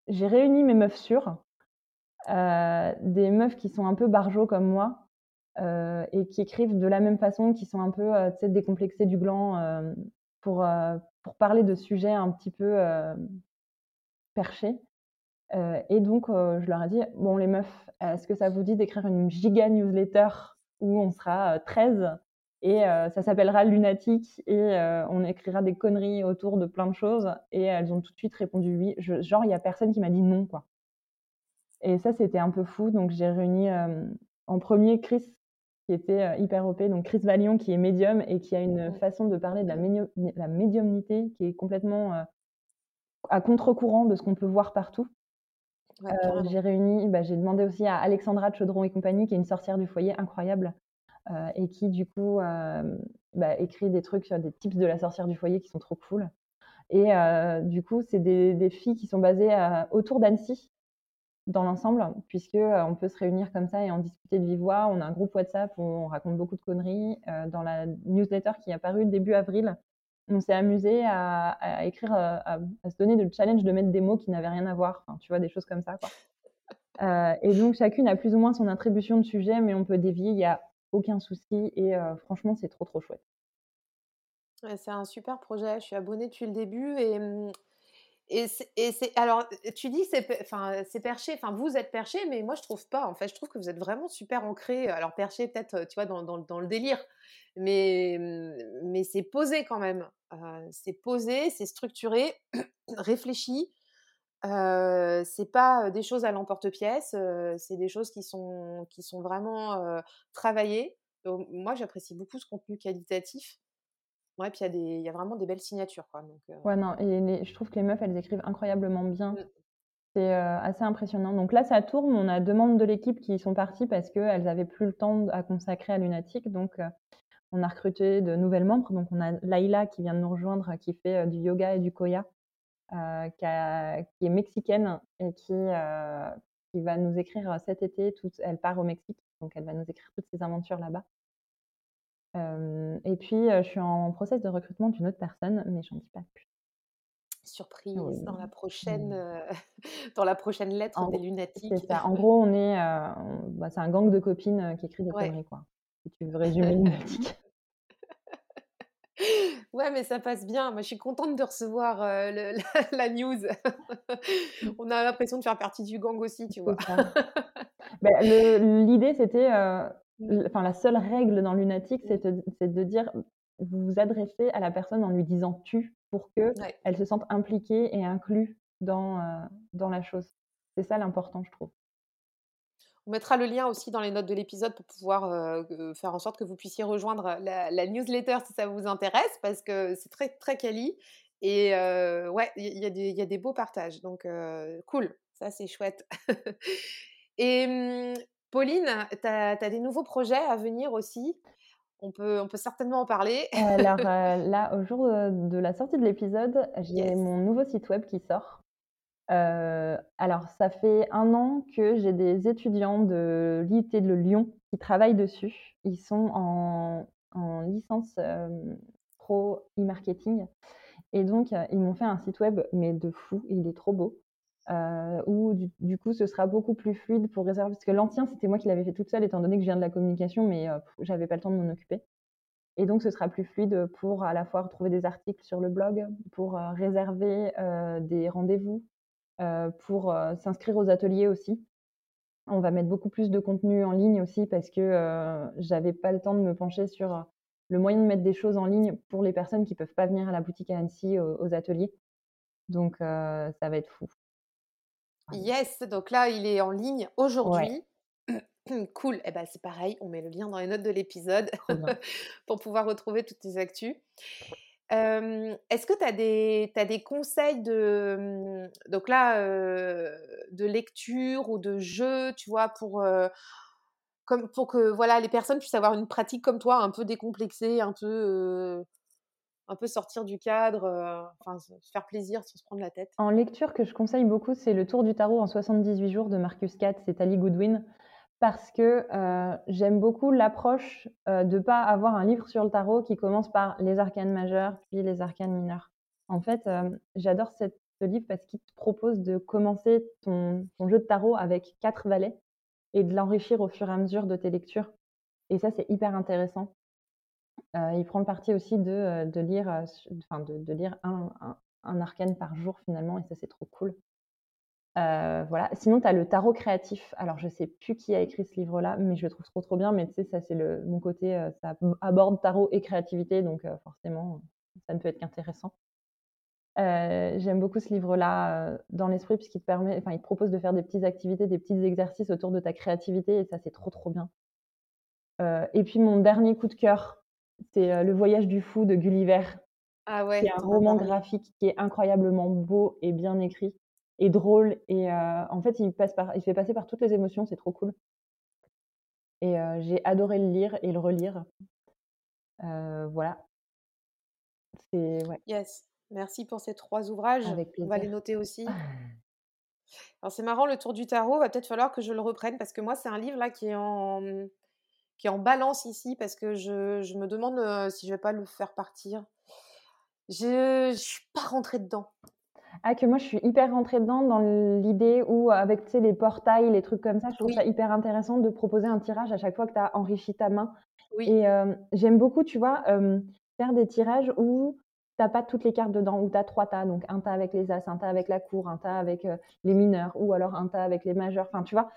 j'ai réuni mes meufs sûres, des meufs qui sont un peu barjots comme moi et qui écrivent de la même façon, qui sont un peu décomplexés du gland pour, pour parler de sujets un petit peu perchés et donc, je leur ai dit: «Bon les meufs, est-ce que ça vous dit d'écrire une giga newsletter où on sera 13 et ça s'appellera Lunatique et on écrira des conneries autour de plein de choses?» et elles ont tout de suite répondu «oui». genre, il y a personne qui m'a dit «non» quoi. Et ça, c'était un peu fou. Donc j'ai réuni, en premier Chris qui était, hyper OP, donc Chris Valion qui est médium et qui a une façon de parler de la la médiumnité qui est complètement, à contre-courant de ce qu'on peut voir partout. Euh, j'ai réuni, bah, j'ai demandé aussi à Alexandra de Chaudron et compagnie, qui est une sorcière du foyer incroyable, euh, et qui du coup euh, bah, écrit des trucs sur des tips de la sorcière du foyer qui sont trop cool. Et du coup, c'est des, filles qui sont basées autour d'Annecy dans l'ensemble, puisque on peut se réunir comme ça et en discuter de vive voix. On a un groupe WhatsApp où on raconte beaucoup de conneries. dans la newsletter qui est apparue début avril, on s'est amusé à, écrire, euh, à, se donner le challenge de mettre des mots qui n'avaient rien à voir. tu vois, des choses comme ça. Quoi. Euh, et donc, chacune a plus ou moins son attribution de sujet, mais on peut dévier, il n'y a aucun souci. Et euh, franchement, c'est trop, trop chouette. c'est un super projet. Je suis abonnée depuis le début et et c'est alors tu dis c'est enfin c'est perché enfin vous êtes perché mais moi je trouve pas en fait. Je trouve que vous êtes vraiment super ancré alors perché peut-être tu vois dans, dans, le délire mais mmh, mais c'est posé quand même. C'est posé c'est structuré réfléchi. Euh, c'est pas des choses à l'emporte-pièce c'est des choses qui sont qui sont vraiment travaillées. Moi j'apprécie beaucoup ce contenu qualitatif Ouais, puis il y, a y a vraiment des belles signatures. Quoi, donc, euh Ouais, non, et je trouve que les meufs, elles écrivent incroyablement bien. Mmh. C'est assez impressionnant. Donc là, ça tourne. On a deux membres de l'équipe qui sont partis parce qu'elles n'avaient plus le temps à consacrer à Lunatic. Donc, on a recruté de nouvelles membres. Donc, on a Laïla qui vient de nous rejoindre, qui fait du yoga et du koya, qui, qui, est mexicaine et qui, qui va nous écrire cet été. elle part au Mexique, donc elle va nous écrire toutes ses aventures là-bas et puis, je suis en process de recrutement d'une autre personne, mais j'en dis pas plus. Surprise dans la prochaine, mmh. dans la prochaine lettre des lunatiques. C'est ça. En gros, on est, bah, c'est un gang de copines qui écrit des conneries, quoi. Si tu veux résumer lunatique. Ouais, mais ça passe bien. Moi, je suis contente de recevoir la, news. on a l'impression de faire partie du gang aussi, tu vois. Ben, l'idée, c'était Mmh. Enfin, la seule règle dans Lunatique, c'est de dire vous vous adressez à la personne en lui disant tu pour qu'elle elle se sente impliquée et inclue dans, euh, dans la chose. C'est ça l'important, je trouve. On mettra le lien aussi dans les notes de l'épisode pour pouvoir euh, faire en sorte que vous puissiez rejoindre la, newsletter si ça vous intéresse, parce que c'est très très quali. Et euh, ouais, il y, y, a des beaux partages. Donc cool, ça c'est chouette. et hum, Pauline, tu as, des nouveaux projets à venir aussi on peut, on peut certainement en parler. Alors là, au jour de la sortie de l'épisode, j'ai mon nouveau site web qui sort. alors, ça fait un an que j'ai des étudiants de l'IT de Lyon qui travaillent dessus. Ils sont en, licence pro e-marketing. Et donc, ils m'ont fait un site web, mais de fou, il est trop beau. Euh, où du, coup ce sera beaucoup plus fluide pour réserver. Parce que l'ancien, c'était moi qui l'avais fait toute seule, étant donné que je viens de la communication, mais euh, j'avais pas le temps de m'en occuper. Et donc ce sera plus fluide pour à la fois retrouver des articles sur le blog, pour euh, réserver des rendez-vous, pour s'inscrire aux ateliers aussi. On va mettre beaucoup plus de contenu en ligne aussi parce que j'avais pas le temps de me pencher sur le moyen de mettre des choses en ligne pour les personnes qui peuvent pas venir à la boutique à Annecy aux, ateliers. Donc ça va être fou. Yes, donc là, il est en ligne aujourd'hui. cool, et eh ben, c'est pareil, on met le lien dans les notes de l'épisode pour pouvoir retrouver toutes tes actus. Est-ce que tu as des, des conseils de, mmh, donc là, de lecture ou de jeu, tu vois, pour, comme, pour que voilà, les personnes puissent avoir une pratique comme toi, un peu décomplexée, un peu un peu sortir du cadre, euh, enfin se faire plaisir sans se prendre la tête. En lecture que je conseille beaucoup, c'est Le Tour du Tarot en 78 jours de Marcus Katz et Tally Goodwin, parce que euh, j'aime beaucoup l'approche euh, de ne pas avoir un livre sur le tarot qui commence par les arcanes majeures puis les arcanes mineures. En fait, j'adore ce livre parce qu'il te propose de commencer ton jeu de tarot avec quatre valets et de l'enrichir au fur et à mesure de tes lectures. Et ça, c'est hyper intéressant. Euh, il prend le parti aussi de, euh, lire, euh, enfin de, lire un, arcane par jour finalement, et ça c'est trop cool. voilà. Sinon, tu as le tarot créatif. Alors, je sais plus qui a écrit ce livre-là, mais je le trouve trop trop bien. Mais tu sais, ça c'est mon côté, ça aborde tarot et créativité, donc forcément, ça ne peut être qu'intéressant. J'aime beaucoup ce livre-là dans l'esprit puisqu'il te permet, enfin, il te propose de faire des petites activités, des petits exercices autour de ta créativité, et ça c'est trop trop bien. et puis mon dernier coup de cœur, c'est Le Voyage du fou de Gulliver. Ah ouais. C'est un roman graphique qui est incroyablement beau et bien écrit et drôle. Et en fait, il, passe par, il fait passer par toutes les émotions, c'est trop cool. Et j'ai adoré le lire et le relire. voilà. C'est ouais. Yes. Merci pour ces trois ouvrages. On va les noter aussi. Alors c'est marrant, le tour du tarot, va peut-être falloir que je le reprenne parce que moi c'est un livre là qui est en qui est en balance ici parce que je, je me demande euh, si je vais pas le faire partir. Je ne suis pas rentrée dedans. Ah, que moi, je suis hyper rentrée dedans dans l'idée où, avec les portails, les trucs comme ça, je trouve ça hyper intéressant de proposer un tirage à chaque fois que tu as enrichi ta main. Oui. Et euh, j'aime beaucoup, tu vois, euh, faire des tirages où tu n'as pas toutes les cartes dedans, où tu as trois tas. Donc, un tas avec les as, un tas avec la cour, un tas avec les mineurs, ou alors un tas avec les majeurs. Enfin, tu vois,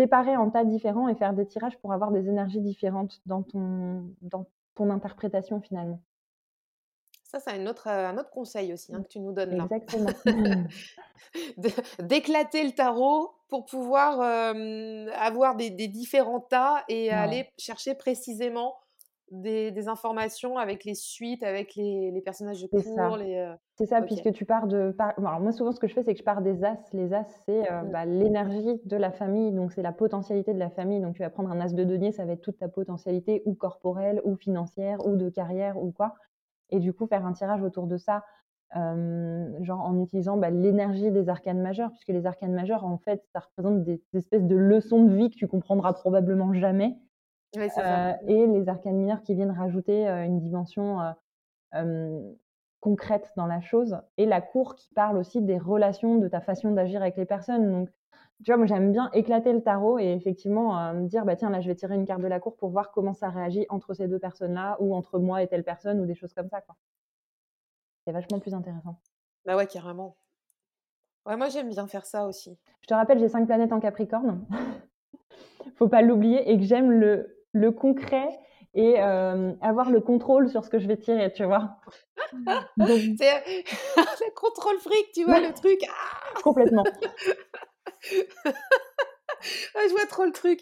séparer en tas différents et faire des tirages pour avoir des énergies différentes dans ton, dans ton interprétation finalement. Ça, c'est un autre, un autre conseil aussi hein, que tu nous donnes là. Exactement. D'éclater le tarot pour pouvoir avoir des, différents tas et aller chercher précisément des, informations avec les suites, avec les, personnages de cours. Euh, c'est ça, puisque tu pars de. alors moi, souvent, ce que je fais, c'est que je pars des as. Les as, c'est euh, mmh. bah, l'énergie de la famille, donc c'est la potentialité de la famille. Donc tu vas prendre un as de denier, ça va être toute ta potentialité, ou corporelle, ou financière, ou de carrière, ou quoi. Et du coup, faire un tirage autour de ça, genre en utilisant bah, l'énergie des arcanes majeurs, puisque les arcanes majeurs, en fait, ça représente des espèces de leçons de vie que tu comprendras probablement jamais euh, et les arcanes mineurs qui viennent rajouter euh, une dimension euh, concrète dans la chose. Et la cour qui parle aussi des relations, de ta façon d'agir avec les personnes. Donc, tu vois, moi j'aime bien éclater le tarot et effectivement me dire, bah tiens, là je vais tirer une carte de la cour pour voir comment ça réagit entre ces deux personnes-là ou entre moi et telle personne ou des choses comme ça. Quoi. C'est vachement plus intéressant. Bah ouais, carrément. Ouais, moi j'aime bien faire ça aussi. Je te rappelle, j'ai cinq planètes en Capricorne. Faut pas l'oublier et que j'aime le le concret et avoir le contrôle sur ce que je vais tirer, tu vois. C'est le contrôle fric, tu vois, le truc. Ah Complètement. je vois trop le truc.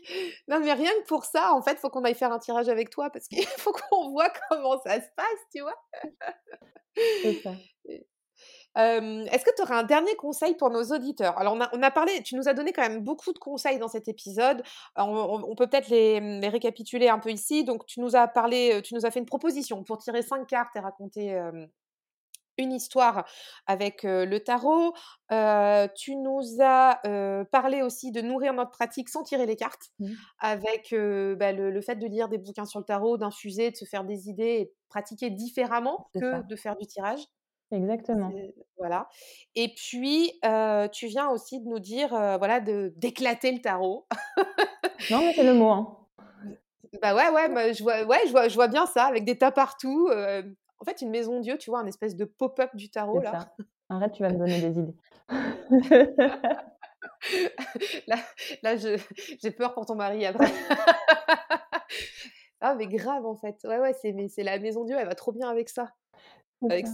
Non, mais rien que pour ça, en fait, il faut qu'on aille faire un tirage avec toi parce qu'il faut qu'on voit comment ça se passe, tu vois. C'est ça. Est-ce que tu aurais un dernier conseil pour nos auditeurs? Alors, on a, on a, parlé, tu nous as donné quand même beaucoup de conseils dans cet épisode. On, peut peut-être les, récapituler un peu ici. Donc, tu nous as parlé, tu nous as fait une proposition pour tirer cinq cartes et raconter une histoire avec le tarot. tu nous as parlé aussi de nourrir notre pratique sans tirer les cartes, mmh. avec bah, le, fait de lire des bouquins sur le tarot, d'infuser, de se faire des idées et de pratiquer différemment que de faire du tirage. Exactement. Voilà. Et puis, tu viens aussi de nous dire, voilà, de d'éclater le tarot. non, mais c'est le mot. Hein. Bah ouais, ouais, je vois, ouais, je vois, je vois bien ça, avec des tas partout. en fait, une maison Dieu, tu vois, un espèce de pop-up du tarot là. Ça. Arrête, tu vas me donner des idées. là, là j'ai peur pour ton mari après. ah, mais grave en fait. Ouais, ouais, c'est la maison Dieu, elle va trop bien avec ça. Avec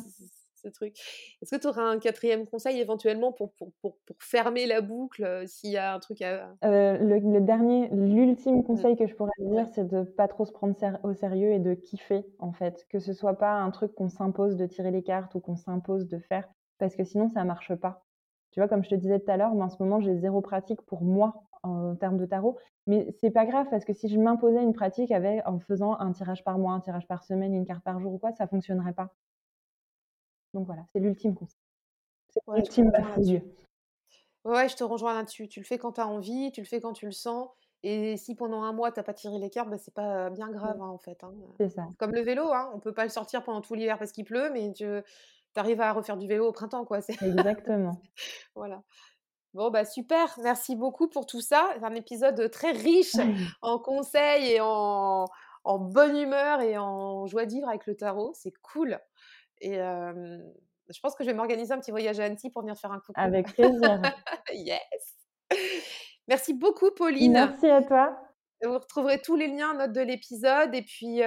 truc. Est-ce que tu auras un quatrième conseil éventuellement pour, pour, pour, fermer la boucle euh, s'il y a un truc à... Euh, le, dernier, l'ultime conseil que je pourrais dire, c'est de pas trop se prendre au sérieux et de kiffer en fait. Que ce soit pas un truc qu'on s'impose de tirer les cartes ou qu'on s'impose de faire, parce que sinon ça marche pas. Tu vois, comme je te disais tout à l'heure, moi en ce moment j'ai zéro pratique pour moi en termes de tarot, mais c'est pas grave parce que si je m'imposais une pratique avec, en faisant un tirage par mois, un tirage par semaine, une carte par jour ou quoi, ça fonctionnerait pas. Donc voilà, c'est l'ultime conseil. C'est l'ultime Dieu. Ouais, je te rejoins là-dessus. Tu le fais quand tu as envie, tu le fais quand tu le sens. Et si pendant un mois, tu n'as pas tiré les cartes, bah, c'est pas bien grave hein, en fait. Hein. C'est ça. Comme le vélo, hein, on peut pas le sortir pendant tout l'hiver parce qu'il pleut, mais tu arrives à refaire du vélo au printemps. quoi. Exactement. voilà. Bon, bah super, merci beaucoup pour tout ça. C'est un épisode très riche en conseils et en, en bonne humeur et en joie de vivre avec le tarot. C'est cool. Et je pense que je vais m'organiser un petit voyage à Annecy pour venir faire un coucou. Avec plaisir. yes. Merci beaucoup, Pauline. Merci à toi. Vous retrouverez tous les liens en note de l'épisode. Et puis,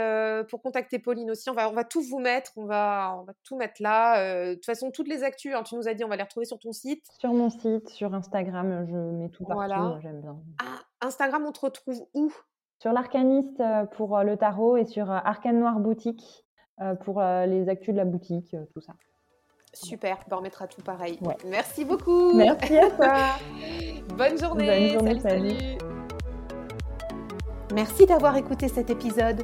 pour contacter Pauline aussi, on va, on va tout vous mettre. On va, on va tout mettre là. de toute façon, toutes les actus, hein, tu nous as dit, on va les retrouver sur ton site. Sur mon site, sur Instagram, je mets tout partout. Voilà. J'aime bien. Ah, Instagram, on te retrouve où? Sur l'arcaniste pour le tarot et sur Arcane Noir Boutique euh, pour euh, les actus de la boutique, euh, tout ça. Super, on remettra tout pareil. Merci beaucoup. Merci à toi. Bonne journée. Bonne journée, salut. Merci d'avoir écouté cet épisode.